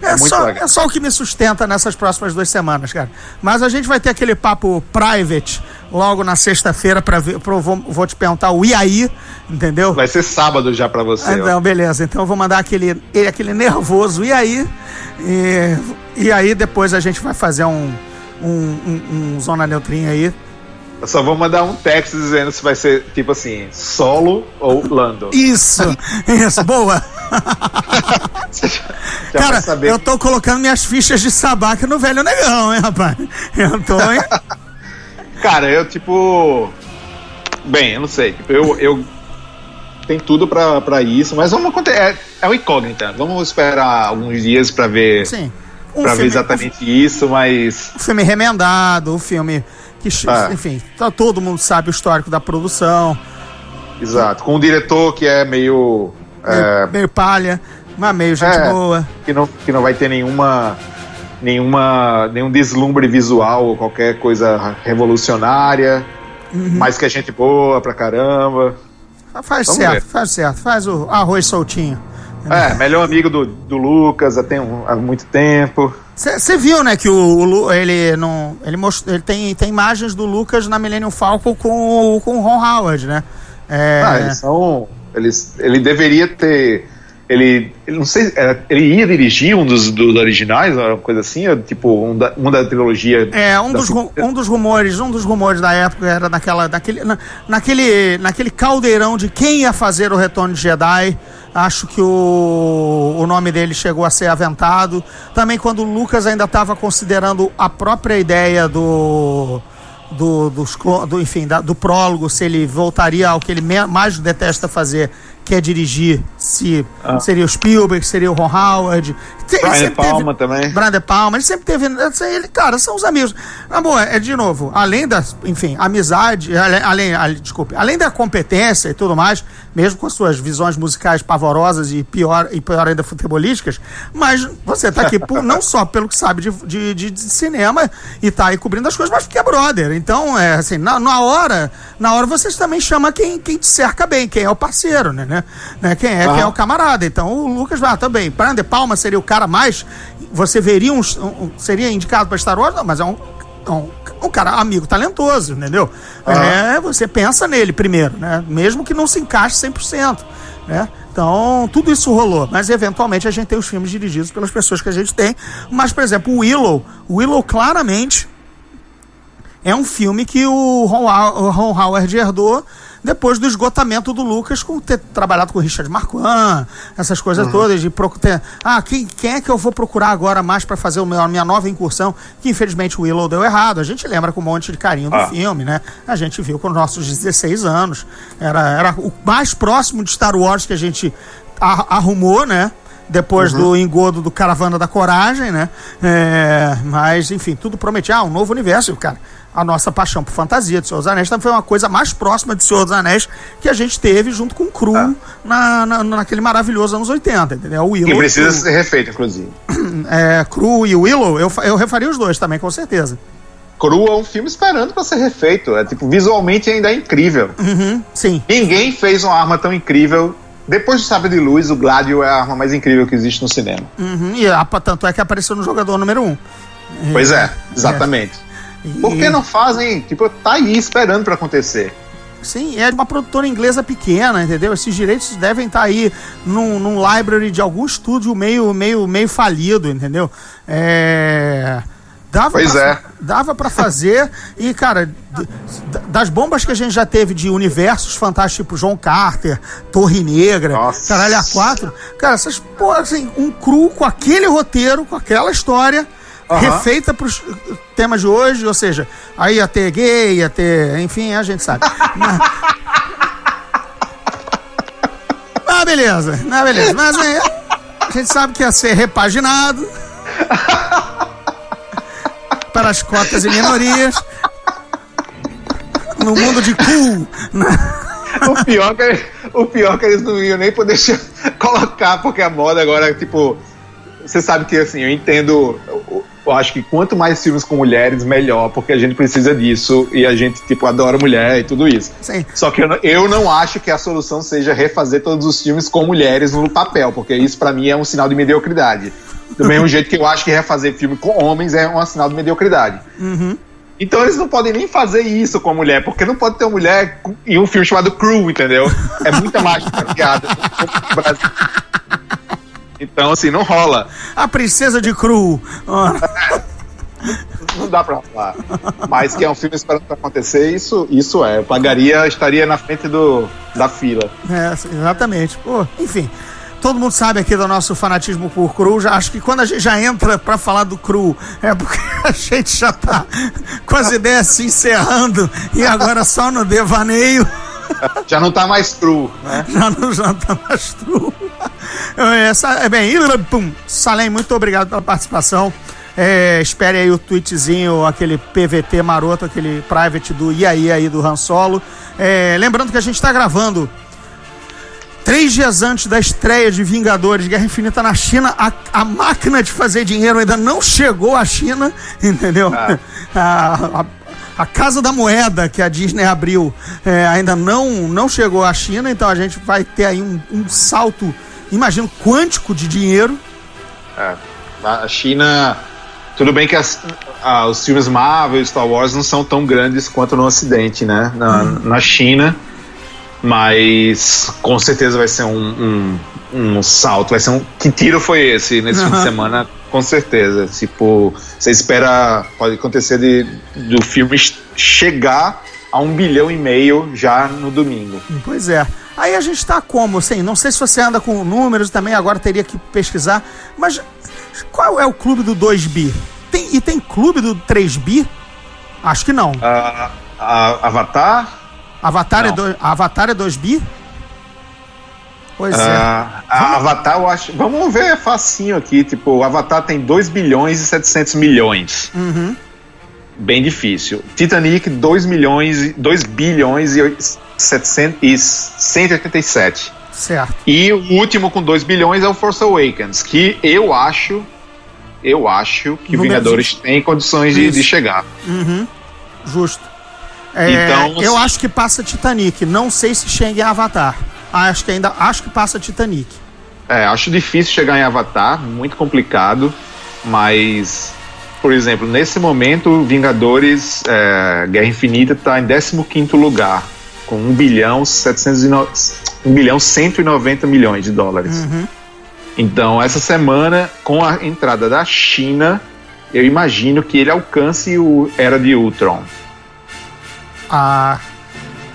Speaker 3: É,
Speaker 4: muito
Speaker 3: só,
Speaker 4: legal.
Speaker 3: é só o que me sustenta nessas próximas duas semanas, cara. Mas a gente vai ter aquele papo private logo na sexta-feira para ver. Pro, vou, vou te perguntar o e aí, entendeu?
Speaker 4: Vai ser sábado já pra você. ó.
Speaker 3: Então, beleza. Então eu vou mandar aquele, ele- aquele nervoso, e aí? E, e aí depois a gente vai fazer um, um, um, um Zona Neutrinha aí.
Speaker 4: Eu só vou mandar um texto dizendo se vai ser tipo assim, solo ou Lando.
Speaker 3: Isso! isso, boa! [laughs]
Speaker 4: Já
Speaker 3: Cara,
Speaker 4: vai saber.
Speaker 3: eu tô colocando minhas fichas de sabaca no velho negão, hein, rapaz? Eu tô, hein?
Speaker 4: Cara, eu tipo. Bem, eu não sei. Tipo, eu. eu... Tem tudo pra, pra isso, mas vamos acontecer. É, é uma incógnita. Vamos esperar alguns dias pra ver.
Speaker 3: Sim. Um
Speaker 4: pra ver
Speaker 3: filme-
Speaker 4: exatamente isso, mas.
Speaker 3: um filme remendado, um filme que,
Speaker 4: Ah.
Speaker 3: enfim, tá- todo mundo sabe o histórico da produção,
Speaker 4: Exato. Com um diretor que é meio. é,
Speaker 3: meio, meio palha, mas meio gente
Speaker 4: É.
Speaker 3: boa.
Speaker 4: que não, que não vai ter nenhuma nenhuma nenhum deslumbre visual ou qualquer coisa revolucionária,
Speaker 3: Uhum.
Speaker 4: mas que é gente boa pra caramba.
Speaker 3: Faz
Speaker 4: Vamos
Speaker 3: certo,
Speaker 4: ver.
Speaker 3: faz certo, faz o arroz soltinho.
Speaker 4: É, melhor amigo do, do Lucas há, tem um- há muito tempo.
Speaker 3: Você viu, né, que o, o ele não, ele mostrou, ele tem, tem imagens do Lucas na Millennium Falcon com, o- com o Ron Howard, né? É,
Speaker 4: Ah, eles são. Eles, ele deveria ter ele, ele não sei, era- ele ia dirigir um dos, dos originais, uma coisa assim, tipo, um da, um da trilogia.
Speaker 3: É, um
Speaker 4: da
Speaker 3: dos, ru- um dos rumores, um dos rumores da época era naquela, naquele, na- naquele, naquele caldeirão de quem ia fazer o Retorno de Jedi. Acho que o, o nome dele chegou a ser aventado. Também quando o Lucas ainda estava considerando a própria ideia do do, dos, do enfim, da- do prólogo, se ele voltaria ao que ele mais detesta fazer, que é dirigir, se seria o Spielberg, seria o Ron Howard.
Speaker 4: Brian Palma também.
Speaker 3: Brian Palma, ele sempre teve. Ele, cara, são os amigos. Na boa, é de novo, além da, enfim, amizade, além, além, desculpe, além da competência e tudo mais, mesmo com as suas visões musicais pavorosas e pior, e pior ainda futebolísticas, mas você tá aqui por- [laughs] não só pelo que sabe de, de, de- de cinema e tá aí cobrindo as coisas, mas porque é brother. Então, é assim, na, na hora, na hora vocês também chamam quem, quem te cerca bem, quem é o parceiro, né? Né? né? Quem, é, quem é o camarada. Então, o Lucas vai, ah, também. Brian De Palma seria o cara mais. Você veria um. um- seria indicado para Star Wars? Não, mas é um. é Um, um cara amigo talentoso, entendeu? É, você pensa nele primeiro, né? Mesmo que não se encaixe 100%, né? Então, tudo isso rolou, mas eventualmente a gente tem os filmes dirigidos pelas pessoas que a gente tem. Mas, por exemplo, o Willow, o Willow claramente é um filme que o Ron, o Ron Howard herdou depois do esgotamento do Lucas com ter trabalhado com o Richard Marquand, essas coisas todas de procu- ter, ah, quem, quem é que eu vou procurar agora mais para fazer a minha nova incursão? Que infelizmente o Willow deu errado. A gente lembra com um monte de carinho do
Speaker 4: Ah.
Speaker 3: filme, né? A gente viu com os nossos 16 anos. Era, era o mais próximo de Star Wars que a gente arrumou, né? Depois do engodo do Caravana da Coragem, né? É, mas, enfim, tudo prometia ah, um novo universo. Cara, a nossa paixão por fantasia de Senhor dos Anéis também foi uma coisa mais próxima de Senhor dos Anéis que a gente teve junto com o Cru na, na- naquele maravilhoso anos 80, entendeu? O Willow,
Speaker 4: Que precisa ser refeito, inclusive. [clears throat]
Speaker 3: é, Cru e Willow, eu, eu refaria os dois também, com certeza.
Speaker 4: Cru é um filme esperando pra ser refeito. É tipo, visualmente ainda é incrível.
Speaker 3: Uhum, sim.
Speaker 4: Ninguém fez uma arma tão incrível. Depois do Sabre de Luz, o Gladio é a arma mais incrível que existe no cinema.
Speaker 3: Uhum, e a- tanto é que apareceu no jogador número um.
Speaker 4: Pois é, exatamente.
Speaker 3: E-
Speaker 4: Por que não fazem? Tipo, tá aí esperando pra acontecer.
Speaker 3: Sim, é de uma produtora inglesa pequena, entendeu? Esses direitos devem estar aí num, num library de algum estúdio meio, meio, meio falido, entendeu? É. Dava
Speaker 4: Pois
Speaker 3: pra,
Speaker 4: é.
Speaker 3: Dava pra fazer. E, cara, das bombas que a gente já teve de universos fantásticos, tipo João Carter, Torre Negra,
Speaker 4: Nossa.
Speaker 3: Caralho A4. Cara, essas, pô, assim, um cru com aquele roteiro, com aquela história.
Speaker 4: Aham.
Speaker 3: Refeita para os temas de hoje, ou seja, aí ia ter gay, ia ter. Enfim, a gente sabe. [laughs] Mas- Ah, beleza. Ah, beleza. Mas é, a gente sabe que ia ser repaginado [laughs] para as cotas e minorias. No mundo de cool.
Speaker 4: O pior, que, o pior que eles não iam nem poder colocar, porque a moda agora, tipo. Você sabe que assim, eu entendo. Eu, eu acho que quanto mais filmes com mulheres, melhor, porque a gente precisa disso e a gente, tipo, adora mulher e tudo isso.
Speaker 3: Sim.
Speaker 4: Só que eu não, eu não acho que a solução seja refazer todos os filmes com mulheres no papel, porque isso pra mim é um sinal de mediocridade. Do mesmo jeito que eu acho que refazer filme com homens é um sinal de mediocridade. Então eles não podem nem fazer isso com a mulher, porque não pode ter uma mulher em um filme chamado Crew, entendeu? É muita mágica piada. Brasil. Então, assim, não rola.
Speaker 3: A princesa de cru. Ora,
Speaker 4: Não dá pra falar. Mas que é um filme esperando pra acontecer, isso, isso é. Eu pagaria, estaria na frente do, da fila.
Speaker 3: É, exatamente. Pô, enfim. Todo mundo sabe aqui do nosso fanatismo por cru. Já, acho que quando a gente já entra pra falar do cru, é porque [laughs] a gente já tá com as ideias se encerrando e agora só no devaneio. [laughs]
Speaker 4: Já não tá mais cru, né? [laughs]
Speaker 3: Já não já tá mais true. Essa, é bem, Salem, muito obrigado pela participação. É, espere aí o tweetzinho, aquele PVT maroto, aquele private do aí aí do Han Solo. É, lembrando que a gente está gravando três dias antes da estreia de Vingadores Guerra Infinita na China. A, a máquina de fazer dinheiro ainda não chegou à China, [laughs] entendeu?
Speaker 4: Ah. [laughs]
Speaker 3: A- a- a Casa da Moeda que a Disney abriu é, ainda não, não chegou à China, então a gente vai ter aí um, um salto, imagino, quântico de dinheiro.
Speaker 4: É, a China. Tudo bem que as- ah, os filmes Marvel e Star Wars não são tão grandes quanto no Ocidente, né? Na, na China. Mas com certeza vai ser um, um, um salto. Vai ser um. Que tiro foi esse nesse fim de semana? Com certeza. Tipo, você espera. Pode acontecer de, do filme chegar a um bilhão e meio já no domingo.
Speaker 3: Pois é. Aí a gente tá como? Assim, não sei se você anda com números também, agora teria que pesquisar. Mas qual é o clube do 2B? Tem, e tem clube do 3B? Acho que não.
Speaker 4: Uh, a Avatar?
Speaker 3: Avatar, é, do, Avatar é 2B? Pois uh, é.
Speaker 4: A Avatar, eu acho. Vamos ver é facinho aqui. Tipo, o Avatar tem 2 bilhões e 700 milhões.
Speaker 3: Uhum.
Speaker 4: Bem difícil. Titanic, 2 milhões, 2 bilhões e, 700, e 187.
Speaker 3: Certo.
Speaker 4: E o último com 2 bilhões é o Force Awakens, que eu acho. Eu acho que Número Vingadores de... tem condições de, de, chegar.
Speaker 3: Uhum. Justo. É, então, eu acho que passa Titanic. Não sei se chega em Avatar. Acho que ainda acho que passa Titanic.
Speaker 4: É, acho difícil chegar em Avatar, muito complicado, mas por exemplo, nesse momento, Vingadores é, Guerra Infinita está em 15 lugar, com 1 bilhão, 709, 1 bilhão 190 milhões de dólares.
Speaker 3: Uhum.
Speaker 4: Então, essa semana, com a entrada da China, eu imagino que ele alcance o Era de Ultron.
Speaker 3: Ah,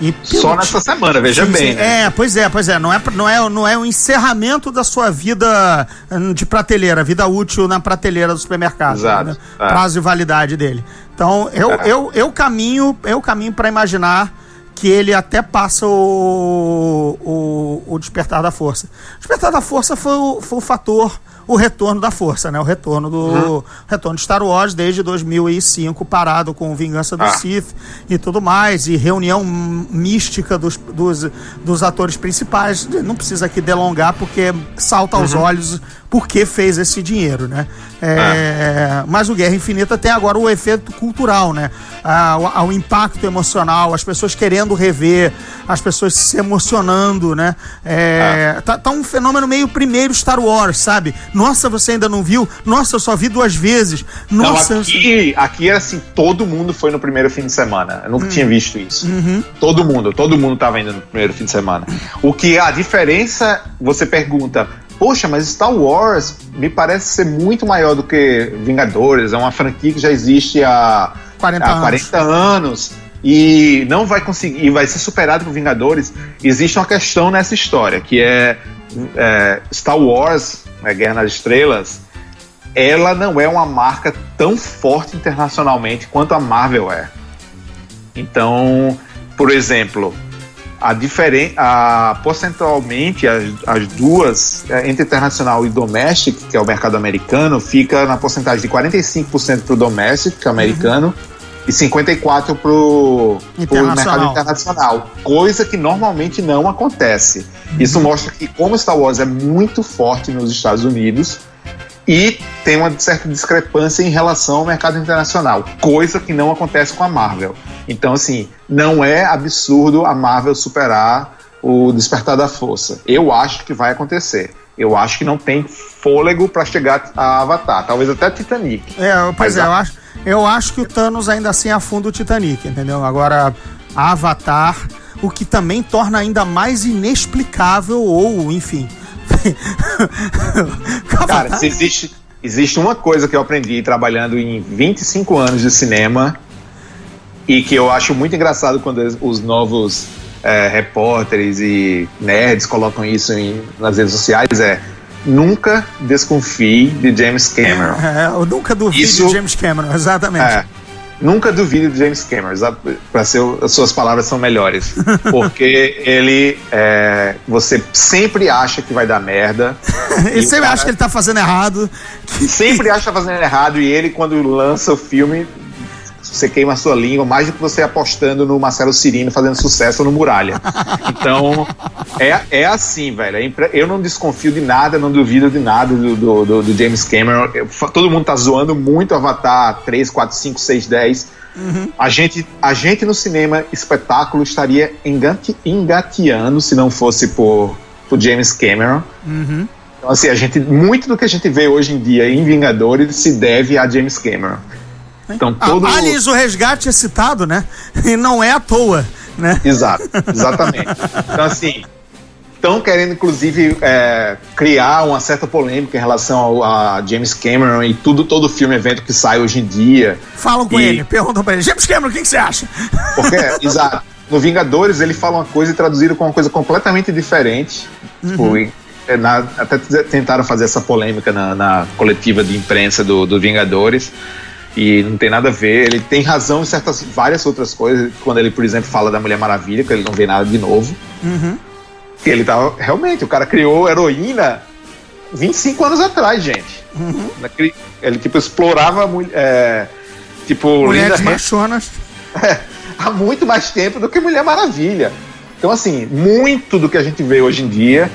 Speaker 4: e Só nessa semana, veja sim, bem. Sim.
Speaker 3: Né? É, pois é, pois é. Não é, não, é, não é o encerramento da sua vida hum, de prateleira, vida útil na prateleira do supermercado.
Speaker 4: Exato.
Speaker 3: Né? É. Prazo de validade dele. Então, eu, é. eu, eu caminho, eu caminho para imaginar que ele até passa o, o, o Despertar da Força. O Despertar da Força foi o, foi o fator o retorno da força, né? O retorno do uhum. retorno de Star Wars desde 2005, parado com Vingança do ah. Sith e tudo mais, e reunião mística dos, dos, dos atores principais. Não precisa aqui delongar, porque salta aos uhum. olhos porque fez esse dinheiro, né? É, é. Mas o Guerra Infinita tem agora o efeito cultural, né? Ah, o, o, impacto emocional, as pessoas querendo rever, as pessoas se emocionando, né? É, ah. tá, tá, um fenômeno meio primeiro Star Wars, sabe? Nossa, você ainda não viu? Nossa, eu só vi duas vezes. Nossa.
Speaker 4: Não, aqui, aqui era assim, todo mundo foi no primeiro fim de semana. Eu nunca hum. tinha visto isso.
Speaker 3: Uhum.
Speaker 4: Todo mundo, todo mundo tava indo no primeiro fim de semana. O que a diferença, você pergunta, poxa, mas Star Wars me parece ser muito maior do que Vingadores. É uma franquia que já existe há 40, há 40 anos. anos. e não vai conseguir, vai ser superado por Vingadores. Existe uma questão nessa história, que é, é Star Wars, né, Guerra nas Estrelas, ela não é uma marca tão forte internacionalmente quanto a Marvel é. Então, por exemplo, a diferença, a, percentualmente as, as duas, é, entre internacional e domestic, que é o mercado americano, fica na porcentagem de 45% para o domestic, que é americano, uhum. e 54% para o mercado internacional. Coisa que normalmente não acontece. Uhum. Isso mostra que, como Star Wars é muito forte nos Estados Unidos, e tem uma certa discrepância em relação ao mercado internacional, coisa que não acontece com a Marvel. Então, assim, não é absurdo a Marvel superar o Despertar da Força. Eu acho que vai acontecer. Eu acho que não tem fôlego para chegar a Avatar, talvez até Titanic.
Speaker 3: É, pois é, a... eu acho, eu acho que o Thanos ainda assim afunda o Titanic, entendeu? Agora, Avatar, o que também torna ainda mais inexplicável ou, enfim, [laughs]
Speaker 4: Cara, se existe, existe uma coisa que eu aprendi trabalhando em 25 anos de cinema e que eu acho muito engraçado quando os novos é, repórteres e nerds colocam isso em, nas redes sociais é nunca desconfie de James Cameron. [laughs]
Speaker 3: É, eu nunca duvide isso, de James Cameron, exatamente. É,
Speaker 4: Nunca duvide de James Cameron, para ser as suas palavras são melhores, [laughs] porque ele é, você sempre acha que vai dar merda. [laughs]
Speaker 3: ele sempre cara, acha que ele tá fazendo errado.
Speaker 4: Sempre acha que tá fazendo errado e ele quando lança o filme você queima a sua língua mais do que você apostando no Marcelo Cirino fazendo sucesso no Muralha. Então, é, é assim, velho. É eu não desconfio de nada, não duvido de nada do, do, do James Cameron. todo mundo tá zoando muito Avatar 3, 4, 5, 6, 10. Uhum. A, gente, a gente no cinema espetáculo estaria engate, engateando se não fosse por, por James Cameron.
Speaker 3: Uhum.
Speaker 4: Então, assim, a gente, muito do que a gente vê hoje em dia em Vingadores se deve a James Cameron.
Speaker 3: Então, todo... Aliens, o resgate é citado, né? E não é à toa, né?
Speaker 4: Exato, exatamente. Então, assim, estão querendo, inclusive, é, criar uma certa polêmica em relação ao, a James Cameron e tudo, todo filme, evento que sai hoje em dia.
Speaker 3: Falam com
Speaker 4: E-
Speaker 3: ele, perguntam pra ele, James Cameron, o que, que você acha?
Speaker 4: Porque, exato. No Vingadores, ele fala uma coisa e traduziram com uma coisa completamente diferente. Tipo, e, é, na- até tentaram fazer essa polêmica na, na coletiva de imprensa do, do Vingadores. E não tem nada a ver. Ele tem razão em certas, várias outras coisas. Quando ele, por exemplo, fala da Mulher Maravilha, que ele não vê nada de novo. Que ele tava. Realmente, o cara criou heroína 25 anos atrás, gente. Naquele- ele, tipo, explorava. É, tipo,
Speaker 3: Mulheres
Speaker 4: Linda
Speaker 3: machonas. [laughs]
Speaker 4: há muito mais tempo do que Mulher Maravilha. Então, assim, muito do que a gente vê hoje em dia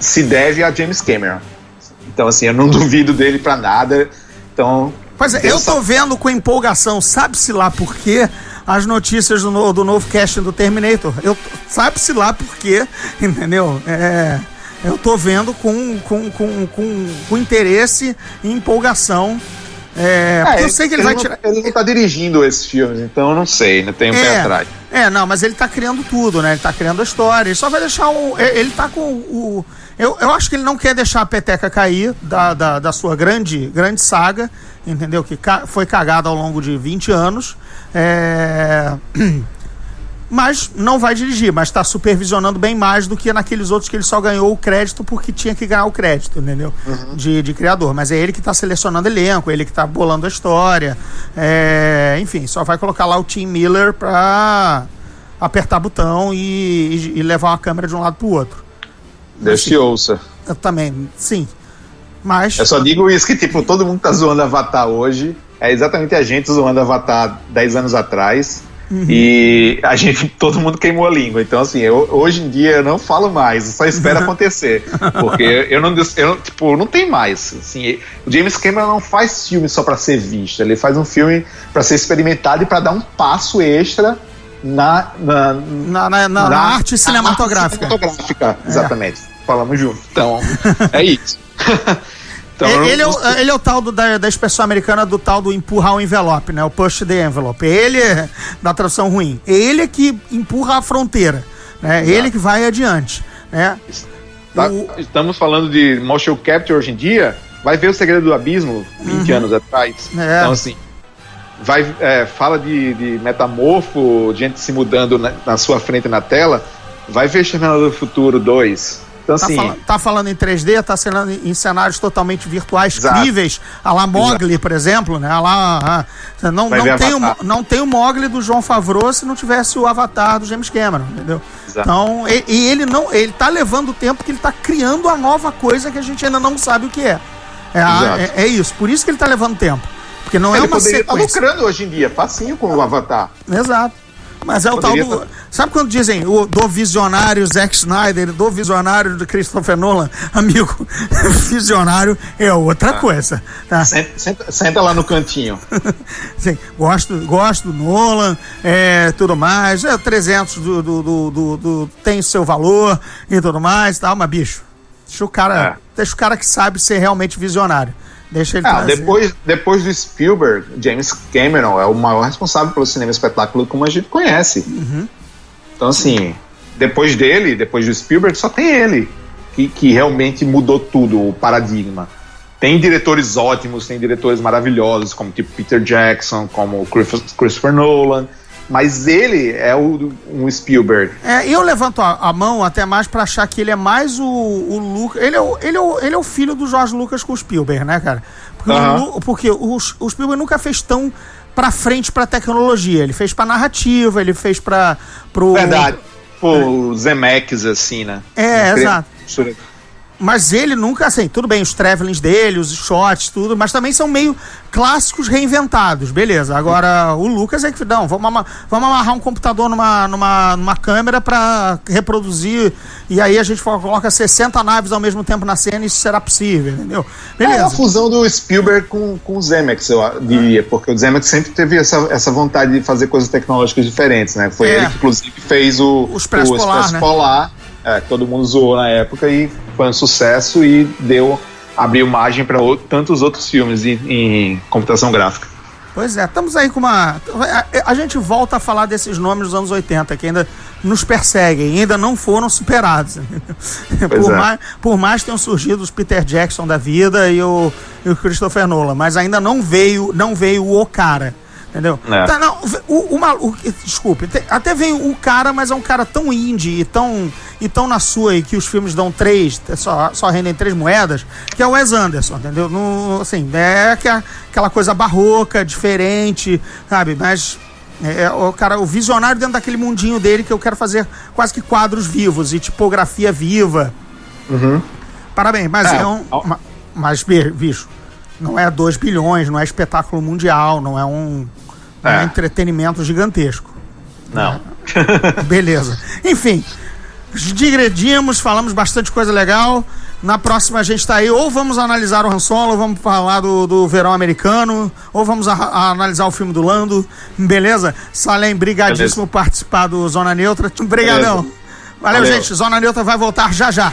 Speaker 4: se deve a James Cameron. Então, assim, eu não [laughs] duvido dele pra nada. Então.
Speaker 3: Pois é, eu tô vendo com empolgação, sabe-se lá por quê, as notícias do, no- do novo casting do Terminator. Eu Sabe-se lá por quê, [laughs] entendeu? É, eu tô vendo com, com, com, com, com interesse e empolgação. É, porque eu sei que ele, vai
Speaker 4: não,
Speaker 3: tirar.
Speaker 4: Ele não tá dirigindo esses filmes, então eu não sei, ainda tem um pé atrás.
Speaker 3: É, não, mas ele tá criando tudo, né? Ele tá criando a história. Ele só vai deixar o. é, Ele tá com o. Eu, eu acho que ele não quer deixar a peteca cair da, da, da sua grande, grande saga, entendeu? Que ca- foi cagada ao longo de 20 anos. É. [clears throat] Mas não vai dirigir, mas está supervisionando bem mais do que naqueles outros que ele só ganhou o crédito porque tinha que ganhar o crédito, entendeu? De, de criador. Mas é ele que está selecionando elenco, ele que está bolando a história. É, enfim, só vai colocar lá o Tim Miller para apertar botão e, e- e levar uma câmera de um lado para o outro.
Speaker 4: Deus te ouça.
Speaker 3: Eu também, sim. Mas.
Speaker 4: Eu só digo isso que, tipo, todo mundo tá zoando Avatar hoje. É exatamente a gente zoando Avatar 10 anos atrás. E a gente, [laughs] todo mundo queimou a língua. Então, assim, eu, hoje em dia eu não falo mais, eu só espero [laughs] acontecer. Porque eu não, eu tipo, não tem mais. Assim, o James Cameron não faz filme só pra ser visto, ele faz um filme pra ser experimentado e pra dar um passo extra na, na,
Speaker 3: Na, na- na- arte cinematográfica.
Speaker 4: arte cinematográfica, exatamente. Falamos junto. Então, [laughs] é isso. [laughs] Então,
Speaker 3: ele,
Speaker 4: eu
Speaker 3: ele é o, ele é o tal do, da, da expressão americana do tal do empurrar o envelope, né? O push the envelope. Ele é da tradução ruim. Ele é que empurra a fronteira, né? Ele que vai adiante, né?
Speaker 4: Tá-
Speaker 3: O-
Speaker 4: Estamos falando de motion capture hoje em dia. Vai ver o Segredo do Abismo 20 anos atrás.
Speaker 3: É.
Speaker 4: Então, assim, vai, é, fala de, de metamorfo, gente se mudando na, na sua frente na tela. Vai ver Exterminador do Futuro 2. Então,
Speaker 3: Tá,
Speaker 4: assim,
Speaker 3: fala- tá falando em 3D, tá falando em cenários totalmente virtuais,
Speaker 4: Exato.
Speaker 3: críveis, a la Mogli, por exemplo, né? A lá, ah, não,
Speaker 4: Vai
Speaker 3: não, tem o, não tem o Mogli do João Favreau se não tivesse o Avatar do James Cameron, entendeu?
Speaker 4: Exato.
Speaker 3: Então, e, e ele não, ele tá levando o tempo que ele tá criando a nova coisa que a gente ainda não sabe o que é. É, a- é, é isso, por isso que ele tá levando tempo. Porque não é
Speaker 4: ele
Speaker 3: uma
Speaker 4: poderia estar
Speaker 3: sequência.
Speaker 4: lucrando hoje em dia, facinho com o Avatar.
Speaker 3: Exato. Mas é o
Speaker 4: Poderia
Speaker 3: tal do.
Speaker 4: tá-
Speaker 3: Sabe quando dizem o do visionário Zack Snyder, do visionário do Christopher Nolan? Amigo, [laughs] visionário é outra coisa. Tá?
Speaker 4: Senta, senta- senta lá no cantinho. [laughs]
Speaker 3: Sim, gosto, gosto do Nolan, é, tudo mais. É, 300 do, do, do, do- do- tem seu valor e tudo mais, tal, mas bicho, deixa o cara,
Speaker 4: É.
Speaker 3: deixa o cara que sabe ser realmente visionário. Deixa ele
Speaker 4: Ah, depois, depois do Spielberg, James Cameron é o maior responsável pelo cinema espetáculo como a gente conhece.
Speaker 3: Uhum.
Speaker 4: Então, assim, depois dele, depois do Spielberg, só tem ele que, que realmente mudou tudo, o paradigma. Tem diretores ótimos, tem diretores maravilhosos, como tipo Peter Jackson, como o Christopher- Nolan, mas ele é o, um Spielberg.
Speaker 3: É, eu levanto a, a mão até mais pra achar que ele é mais o, o Lucas. Ele é o, ele, é o, ele é o filho do Jorge Lucas com o Spielberg, né, cara? Porque, o
Speaker 4: Aham.
Speaker 3: Lu- porque o, o Spielberg nunca fez tão pra frente pra tecnologia. Ele fez pra narrativa, ele fez pra. Pro,
Speaker 4: Verdade. Pô, os Zemeckis, assim, né?
Speaker 3: É, exato. Mas ele nunca, assim, tudo bem, os travelings dele, os shots, tudo, mas também são meio clássicos reinventados, beleza. Agora, o Lucas é que, não, vamos, vamos amarrar um computador numa, numa, numa câmera pra reproduzir, e aí a gente coloca 60 naves ao mesmo tempo na cena e isso será possível, entendeu?
Speaker 4: É a
Speaker 3: Beleza.
Speaker 4: fusão do Spielberg com, com o Zemeckis, eu diria, porque o Zemeckis sempre teve essa, essa vontade de fazer coisas tecnológicas diferentes, né? Foi
Speaker 3: É.
Speaker 4: ele que, inclusive, fez o,
Speaker 3: O Expresso Polar,
Speaker 4: Expresso
Speaker 3: né?
Speaker 4: Polar, é, todo mundo zoou na época e foi um sucesso e deu abriu margem para tantos outros filmes em, em computação gráfica.
Speaker 3: Pois é, estamos aí com uma. A, a, gente volta a falar desses nomes dos anos 80, que ainda nos perseguem, ainda não foram superados. [laughs] por, é. mais, por mais tenham surgido os Peter Jackson da vida e o, e o Christopher Nolan, mas ainda não veio, não veio o cara. Entendeu? É. Tá, não, o, o, o, desculpe, até vem o cara, mas é um cara tão indie e tão, e tão na sua e que os filmes dão três, só, só rendem três moedas, que é o Wes Anderson, entendeu? No, assim, é aquela coisa barroca, diferente, sabe? Mas é, é, o cara, o visionário dentro daquele mundinho dele que eu quero fazer quase que quadros vivos e tipografia viva.
Speaker 4: Uhum.
Speaker 3: Parabéns, mas é, é um. Mas, bicho, não é 2 bilhões, não é espetáculo mundial, não é um é. um entretenimento gigantesco.
Speaker 4: Não. [laughs]
Speaker 3: Beleza. Enfim, digredimos, falamos bastante coisa legal. Na próxima a gente está aí, ou vamos analisar o Han Solo, ou vamos falar do, do verão americano, ou vamos a, a analisar o filme do Lando. Beleza? Salem, brigadíssimo por participar do Zona Neutra. [laughs] Brigadão. Valeu, Valeu, gente. Zona Neutra vai voltar já já.